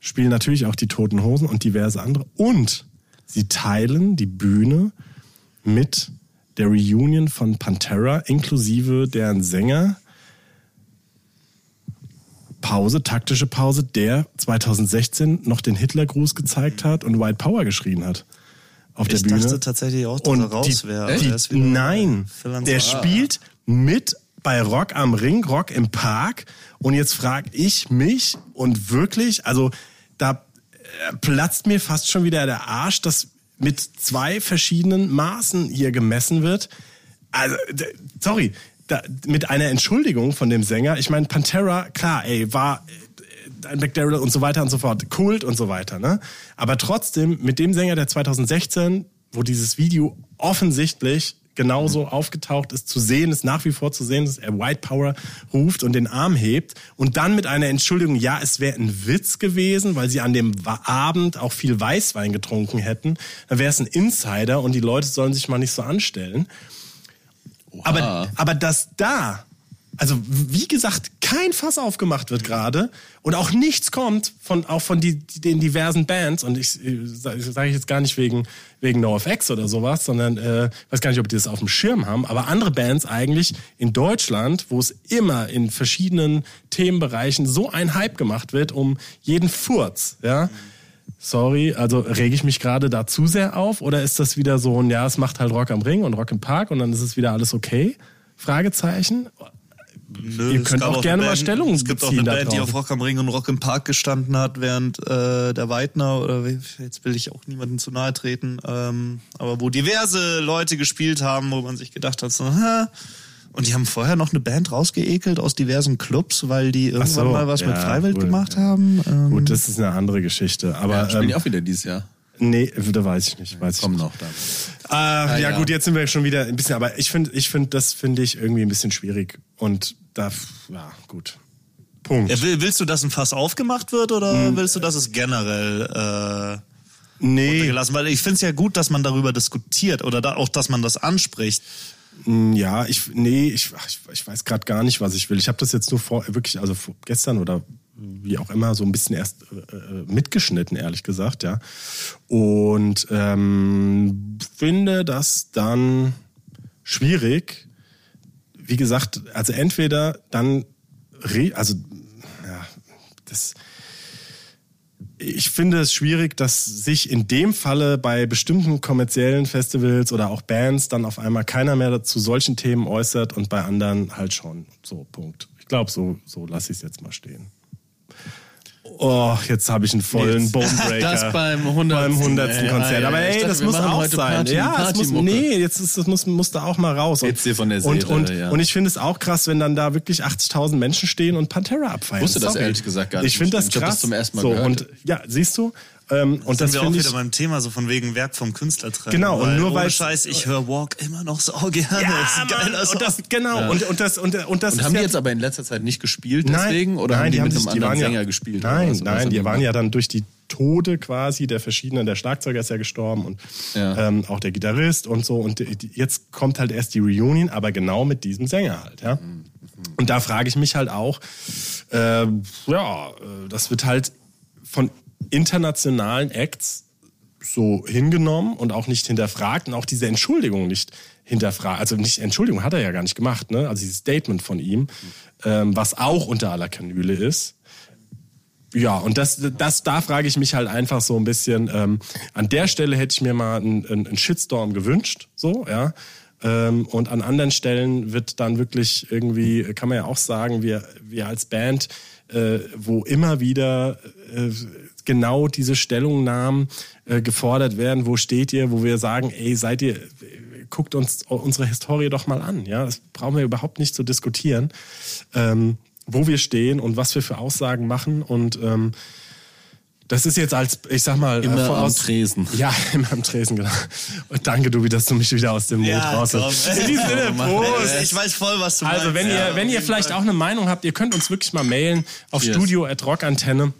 spielen natürlich auch die Toten Hosen und diverse andere. Und sie teilen die Bühne mit der Reunion von Pantera, inklusive deren Sänger. Pause, taktische Pause, der 2016 noch den Hitlergruß gezeigt hat und White Power geschrien hat. Auf Ich der Bühne. dachte tatsächlich auch, dass und er raus wäre. nein, der spielt mit bei Rock am Ring, Rock im Park. Und jetzt frage ich mich und wirklich, also da äh, platzt mir fast schon wieder der Arsch, dass mit zwei verschiedenen Maßen hier gemessen wird. Also, sorry, da, mit einer Entschuldigung von dem Sänger. Ich meine, Pantera, klar, ey, war äh, ein McDarrell und so weiter und so fort, Kult und so weiter, ne? Aber trotzdem, mit dem Sänger, der 2016, wo dieses Video offensichtlich genauso aufgetaucht ist, zu sehen ist, nach wie vor zu sehen, dass er White Power ruft und den Arm hebt und dann mit einer Entschuldigung, ja, es wäre ein Witz gewesen, weil sie an dem Abend auch viel Weißwein getrunken hätten, dann wäre es ein Insider und die Leute sollen sich mal nicht so anstellen. Aber, aber dass da, also wie gesagt, kein Fass aufgemacht wird gerade und auch nichts kommt von auch von die, den diversen Bands und ich, äh, sage sag ich jetzt gar nicht wegen wegen NoFX oder sowas, sondern äh, weiß gar nicht, ob die das auf dem Schirm haben, aber andere Bands eigentlich in Deutschland, wo es immer in verschiedenen Themenbereichen so ein Hype gemacht wird um jeden Furz, ja. Sorry, also rege ich mich gerade da zu sehr auf oder ist das wieder so ein, ja, es macht halt Rock am Ring und Rock im Park und dann ist es wieder alles okay? Fragezeichen. Nö, Ihr könnt auch gerne eine mal Stellung Es gibt auch eine Band, die auf Rock am Ring und Rock im Park gestanden hat, während äh, der Weidner, oder jetzt will ich auch niemandem zu nahe treten, ähm, aber wo diverse Leute gespielt haben, wo man sich gedacht hat, so, hä? Und die haben vorher noch eine Band rausgeekelt aus diversen Clubs, weil die irgendwann so, mal was mit ja, Freiwild wohl, gemacht ja. haben. Ähm, Gut, das ist eine andere Geschichte. Aber Ja, spielen ähm, die auch wieder dieses Jahr. Nee, da weiß ich nicht. Weiß ich Kommen nicht. noch dann. Ah, ja, ja. gut, jetzt sind wir schon wieder ein bisschen, aber ich finde, ich finde, das finde ich irgendwie ein bisschen schwierig. Und da, ja, gut. Punkt. ja, will, willst du, dass ein Fass aufgemacht wird oder willst du, dass es generell äh, nee, gelassen? Weil ich finde es ja gut, dass man darüber diskutiert oder da, auch, dass man das anspricht. Mm, Ja, ich nee, ich, ich, ich weiß gerade gar nicht, was ich will. Ich habe das jetzt nur vor wirklich, also vor, gestern oder wie auch immer so ein bisschen erst äh, äh, mitgeschnitten, ehrlich gesagt, ja. Und ähm, finde das dann schwierig. Wie gesagt, also entweder dann, also ja, das ich finde es schwierig, dass sich in dem Falle bei bestimmten kommerziellen Festivals oder auch Bands dann auf einmal keiner mehr zu solchen Themen äußert und bei anderen halt schon. So, Punkt. Ich glaube, so, so lasse ich es jetzt mal stehen. Oh, jetzt habe ich einen vollen Jetzt. Bonebreaker. Das beim 100. Beim 100. Ja, Konzert. Aber. Ich ey, dachte, das muss auch sein. Party- ja, das muss, nee, jetzt ist, das muss, muss da auch mal raus. Und, Jetzt hier von der und, Seele, und, ja. und ich finde es auch krass, wenn dann da wirklich 80.000 Menschen stehen und Pantera abfeiern. wusste das Sorry. ehrlich gesagt gar nicht. Ich finde das Ich krass. das zum ersten Mal so, gehört. Und ja, siehst du? Ähm, und das sind wir auch wieder ich. beim Thema, so von wegen Werk vom Künstler trennen. Genau, und weil nur ohne weil- Scheiß, ich höre Walk immer noch so [LAUGHS] gerne. Ja, Das Mann, Song. und das, genau, und, und das, und, und das Und ist haben die ja- jetzt aber in letzter Zeit nicht gespielt Nein, deswegen? Oder nein, haben die, mit sich- einem anderen waren ja, Sänger gespielt? Nein, was? Oder was nein, haben die waren ja dann durch die Tode quasi der verschiedenen, der Schlagzeuger ist ja gestorben und Ja. ähm, auch der Gitarrist und so. Und die, die, jetzt kommt halt erst die Reunion, aber genau mit diesem Sänger halt, ja. Mhm. Und da frage ich mich halt auch, äh, ja, äh, das wird halt von internationalen Acts so hingenommen und auch nicht hinterfragt und auch diese Entschuldigung nicht hinterfragt. Also nicht Entschuldigung hat er ja gar nicht gemacht, ne? Also dieses Statement von ihm, ähm, was auch unter aller Kanüle ist. Ja, und das, das, da frage ich mich halt einfach so ein bisschen. Ähm, an der Stelle hätte ich mir mal einen, einen Shitstorm gewünscht, so, ja. Ähm, und an anderen Stellen wird dann wirklich irgendwie, kann man ja auch sagen, wir, wir als Band, äh, wo immer wieder äh, genau diese Stellungnahmen äh, gefordert werden, wo steht ihr, wo wir sagen, ey, seid ihr, guckt uns unsere Historie doch mal an, ja, das brauchen wir überhaupt nicht zu diskutieren. Ähm, wo wir stehen und was wir für Aussagen machen. Und ähm, das ist jetzt als, ich sag mal, Immer äh, am voraus- Tresen. Ja, [LAUGHS] immer am Tresen, genau. Und danke, Dubi, dass du mich wieder aus dem Mut Ja, raus hast. In diesem Sinne, [LAUGHS] Prost. Ich weiß voll, was du Also, meinst. wenn ihr, Ja, wenn auf ihr vielleicht Fall. auch eine Meinung habt, ihr könnt uns wirklich mal mailen auf Yes. studio at rockantenne.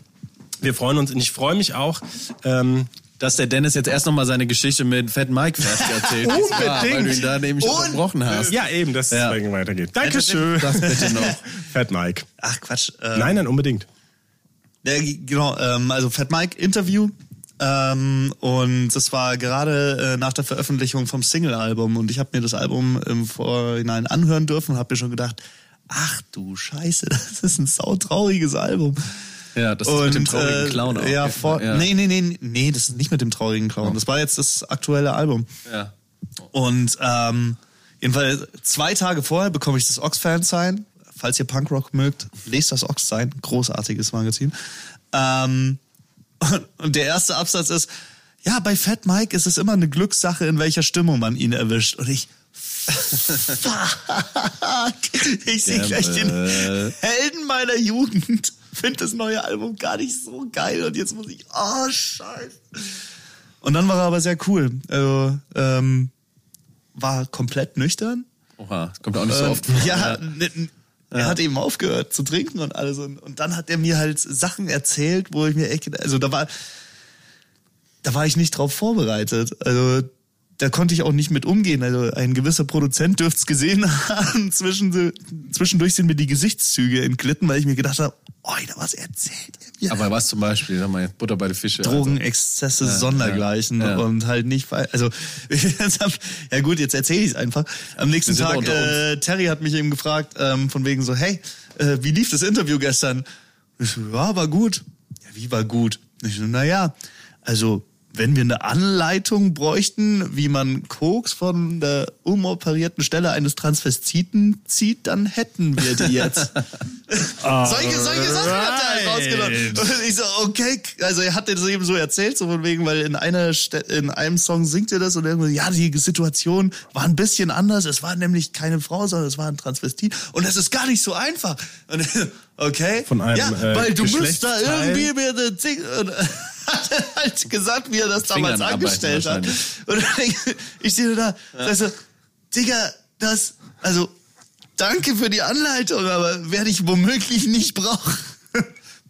Wir freuen uns und ich freue mich auch. Ähm, Dass der Dennis jetzt erst nochmal seine Geschichte mit Fat Mike fertig erzählt. [LAUGHS] war, Weil du ihn da nämlich Und- unterbrochen hast. ja, eben, dass Ja. es weitergeht. Dankeschön. Das bitte noch. [LAUGHS] Fat Mike. Ach Quatsch. Äh, Nein, nein, unbedingt. Ja, genau, ähm, also Fat Mike Interview. Ähm, und das war gerade äh, nach der Veröffentlichung vom Single-Album und ich habe mir das Album im Vorhinein anhören dürfen und habe mir schon gedacht, ach du Scheiße, [LAUGHS] das ist ein sautrauriges Album. Ja, das ist mit dem traurigen äh, Clown auch. Ja, vor, Ja. Nee, nee, nee, nee, das ist nicht mit dem traurigen Clown. Das war jetzt das aktuelle Album. Ja. Und ähm, jedenfalls zwei Tage vorher bekomme ich das Ox-Fan-Sign. Falls ihr Punkrock mögt, lest das Ox-Sign. Großartiges Magazin. Ähm, und, [LAUGHS] und der erste Absatz ist, ja, bei Fat Mike ist es immer eine Glückssache, in welcher Stimmung man ihn erwischt. Und ich, [LAUGHS] fuck, ich sehe gleich den Helden meiner Jugend. Finde das neue Album gar nicht so geil und jetzt muss ich, oh, scheiße. Und dann war er aber sehr cool. Also, ähm, war komplett nüchtern. Oha, kommt auch nicht so oft vor. Ja, n- er hat eben aufgehört zu trinken und alles. Und, und dann hat er mir halt Sachen erzählt, wo ich mir echt, gedacht- also da war, da war ich nicht drauf vorbereitet. Also da konnte ich auch nicht mit umgehen. Also ein gewisser Produzent dürfte es gesehen [LAUGHS] haben. Zwischen, zwischendurch sind mir die Gesichtszüge entglitten, weil ich mir gedacht habe, Alter, was erzählt er mir? Aber was zum Beispiel, sag mal, Butter bei den Fische. Drogenexzesse Ja, sondergleichen ja, ja. und halt nicht, also [LAUGHS] ja gut, jetzt erzähle ich es einfach. Am nächsten Tag, äh, Terry hat mich eben gefragt, ähm, von wegen so, hey, äh, wie lief das Interview gestern? Ich so, ja, war gut. Ja, wie war gut? Ich so, naja, also wenn wir eine Anleitung bräuchten, wie man Koks von der umoperierten Stelle eines Transvestiten zieht, dann hätten wir die jetzt. [LAUGHS] solche, solche Sachen hat er halt rausgenommen. Und ich so, okay, also er hat das eben so erzählt, so von wegen, weil in einer Ste in einem Song singt er das und er so, ja, die Situation war ein bisschen anders. Es war nämlich keine Frau, sondern es war ein Transvestit. Und das ist gar nicht so einfach. Und [LAUGHS] okay. Von einem, ja, äh, weil du musst da irgendwie mir das Ding, [LAUGHS] hat er halt gesagt, wie er das damals Fingern angestellt hat. [LAUGHS] Und ich, ich stehe da, sag so, Digga, das, also, danke für die Anleitung, aber werde ich womöglich nicht brauchen.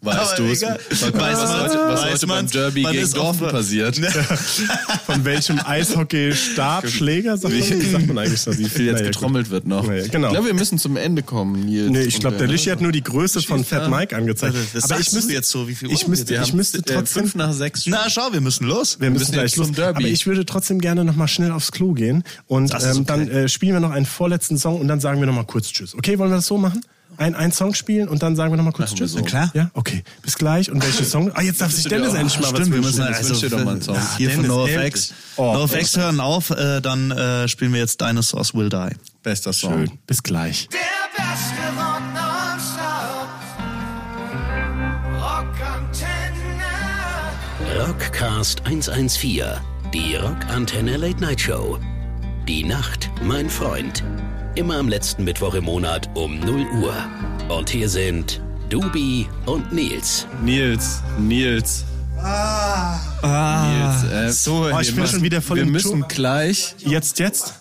Weißt du es? egal. Was, was, heute, Weiß beim? Derby Man gegen offen. passiert? [LAUGHS] Von welchem Eishockey-Stabschläger sagt man? Wie sagt man eigentlich so? Wie viel jetzt Naja, gut. getrommelt wird noch. Naja, genau. Ich glaube, wir müssen zum Ende kommen, Nils. Nee, ich glaube, der äh, Lichi hat nur die Größe von Fat Mike angezeigt. Aber ich müsste jetzt so, wie viel Uhr ich müsste, wir ich haben, müsste äh, trotzdem fünf nach sechs. Na, schau, wir müssen los. wir müssen müssen gleich los. zum Derby. Aber ich würde trotzdem gerne noch mal schnell aufs Klo gehen und ähm, okay. dann äh, spielen wir noch einen vorletzten Song und dann sagen wir noch mal kurz Tschüss. Okay, wollen wir das so machen? Ein, ein Song spielen und dann sagen wir noch mal kurz Machen wir Tschüss. so. Klar. Ja, okay. Bis gleich. Und welchen Song? Ah, jetzt darf sich Dennis endlich mal was Stimmt, wir wünschen. müssen also dir doch mal einen Song. Ja, hier von Dennis, NoFX. endlich. Oh, NoFX hören auf, äh, dann äh, spielen wir jetzt Dinosaurs Will Die. Bester Song. Schön. Bis gleich. Der beste Rock. Rockcast 114, die Rockantenne Late Night Show. Die Nacht, mein Freund. Immer am letzten Mittwoch im Monat um 0 Uhr. Und hier sind Dubi und Nils. Nils, Nils. Ah. Nils, äh, so, Oh, ich bin schon wieder voll Wir im müssen Tour. gleich. Jetzt, jetzt?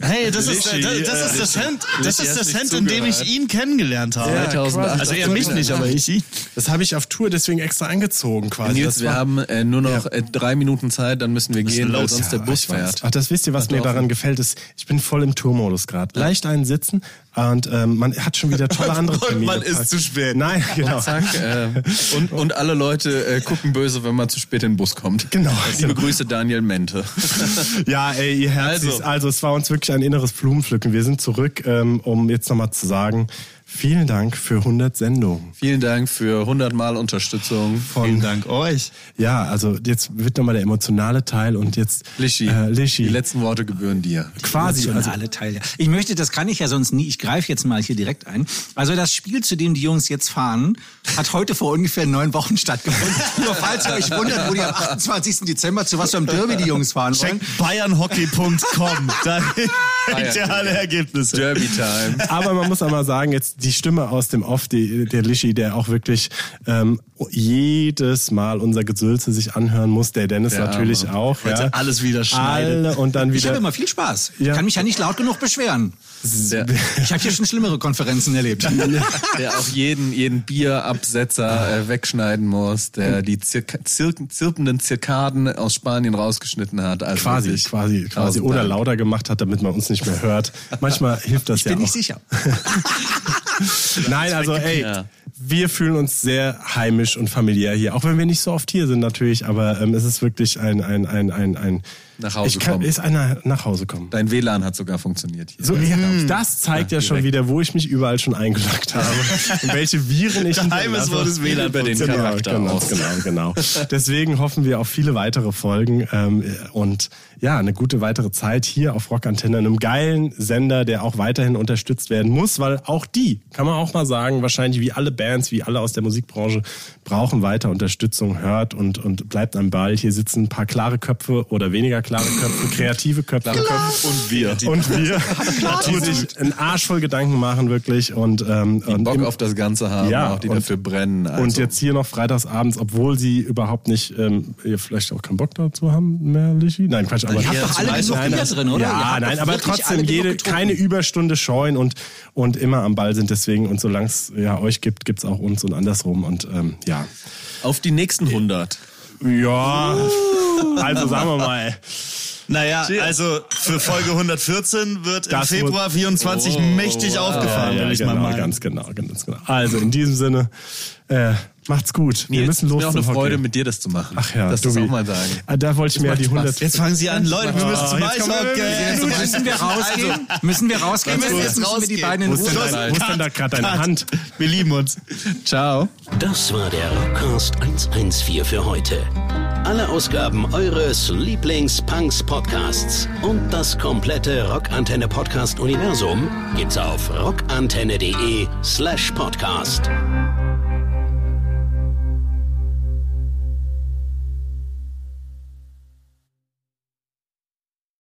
Hey, das ist, Lischi, das, das ist der Cent, das Lischi ist hat der nicht Cent, in dem ich ihn kennengelernt habe. Ja, 2008. Also er mich nicht, aber ich ihn. Das habe ich auf Tour deswegen extra angezogen quasi. Nils, das wir haben äh, nur noch äh, drei Minuten Zeit, dann müssen wir gehen, weil sonst der Ja, Bus ich weiß. fährt. Ach, das wisst ihr, was mir daran gefällt, ist, ich bin voll im Tourmodus gerade. Leicht einen sitzen und ähm, man hat schon wieder tolle andere [LAUGHS] Und Termine. man ist zu spät. Nein, genau. Zack, äh, und, und alle Leute äh, gucken böse, wenn man zu spät in den Bus kommt. Genau. Liebe Grüße, Daniel Mente. [LAUGHS] Ja, ey, ihr Herzis. Also. Also. es war uns wirklich ein inneres Blumenpflücken. Wir sind zurück, ähm, um jetzt nochmal zu sagen, vielen Dank für 100 Sendungen. Vielen Dank für 100 Mal Unterstützung. Vielen Dank euch. Ja, also jetzt wird nochmal der emotionale Teil und jetzt Lischi, äh, Lischi. die letzten Worte gebühren dir. quasi. Also, alle Teile. Ich möchte, das kann ich ja sonst nie, ich greife jetzt mal hier direkt ein. Also das Spiel, zu dem die Jungs jetzt fahren, hat heute vor ungefähr neun Wochen stattgefunden. [LAUGHS] Nur falls ihr euch wundert, wo die am 28. Dezember zu was für einem Derby die Jungs fahren wollen. Checkt bayernhockey.com. Da [LAUGHS] kriegt ihr alle Ergebnisse. Derby Time. Aber man muss auch mal sagen, jetzt die Stimme aus dem Off, die, der Lischi, der auch wirklich ähm, jedes Mal unser Gesülze sich anhören muss, der Dennis Der natürlich Arme. auch. Heute ja. alles wieder schneidet. Alle und dann Ich habe wieder. immer viel Spaß. Ja. Ich kann mich ja nicht laut genug beschweren. Der, Ich habe hier schon schlimmere Konferenzen erlebt. [LAUGHS] der auch jeden, jeden Bierabsetzer äh, wegschneiden muss, der die Zirka, zir zirpenden Zirkaden aus Spanien rausgeschnitten hat. Also Quasi, quasi, quasi oder lauter gemacht hat, damit man uns nicht mehr hört. Manchmal hilft das ja Bin auch. ich sicher. [LAUGHS] Nein, also ey, Ja. wir fühlen uns sehr heimisch und familiär hier, auch wenn wir nicht so oft hier sind natürlich, aber ähm, es ist wirklich ein ein ein ein ein Nach Hause ich kann, kommen. ist einer nach Hause kommen. Dein WLAN hat sogar funktioniert hier. So, ja, das zeigt ja, schon wieder, wo ich mich überall schon eingeloggt habe [LAUGHS] und welche Viren ich Daheim ist, wo das WLAN Über den genau, Charakter genau, aus. genau, genau. Deswegen hoffen wir auf viele weitere Folgen ähm, und ja, eine gute weitere Zeit hier auf Rockantenne, einem geilen Sender, der auch weiterhin unterstützt werden muss, weil auch die, kann man auch mal sagen, wahrscheinlich wie alle Bands, wie alle aus der Musikbranche, brauchen weiter Unterstützung, hört und, und bleibt am Ball. Hier sitzen ein paar klare Köpfe oder weniger klare Köpfe, kreative Köpfe. Und wir. [LAUGHS] Und wir, die sich einen Arsch voll Gedanken machen, wirklich. Und, ähm, Die und Bock im- auf das Ganze haben, Ja, auch die und- dafür brennen. Also. und jetzt hier noch freitagsabends, obwohl sie überhaupt nicht, ähm, ihr vielleicht auch keinen Bock dazu haben, mehr Lischi? Nein, Quatsch, aber Ihr habt doch alle genug nein, Bier drin, oder? Ihr Ja, habt nein, aber trotzdem jede, keine Überstunde scheuen und, und immer am Ball sind. Deswegen, und solange es ja, euch gibt, gibt's auch uns und andersrum. Und ähm, ja. auf die nächsten 100. Ja, also sagen wir mal. Naja, also für Folge 114 wird im Das Februar 24 mächtig aufgefahren, ja, will ich genau, mal meinen. ganz genau, ganz genau. Also in diesem Sinne, äh, macht's gut. Wir Nils, müssen es los ist mir auch eine Freude, Hockey. mit dir das zu machen. Ach ja, das auch mal sagen. Ah, Da wollte ich mir ja die Spaß. 100. Jetzt fangen sie an, Leute, wir müssen zum wir- Eishockey. jetzt Müssen wir rausgehen? müssen wir rausgehen? Wir müssen jetzt müssen wir die rausgehen. beiden in Ruhe wo ist denn da gerade deine. Hand? Wir lieben uns. Ciao. Das war der Rockcast 114 für heute. Alle Ausgaben eures Lieblings-Punks-Podcasts und das komplette Rockantenne-Podcast-Universum gibt's auf rockantenne.de slash podcast.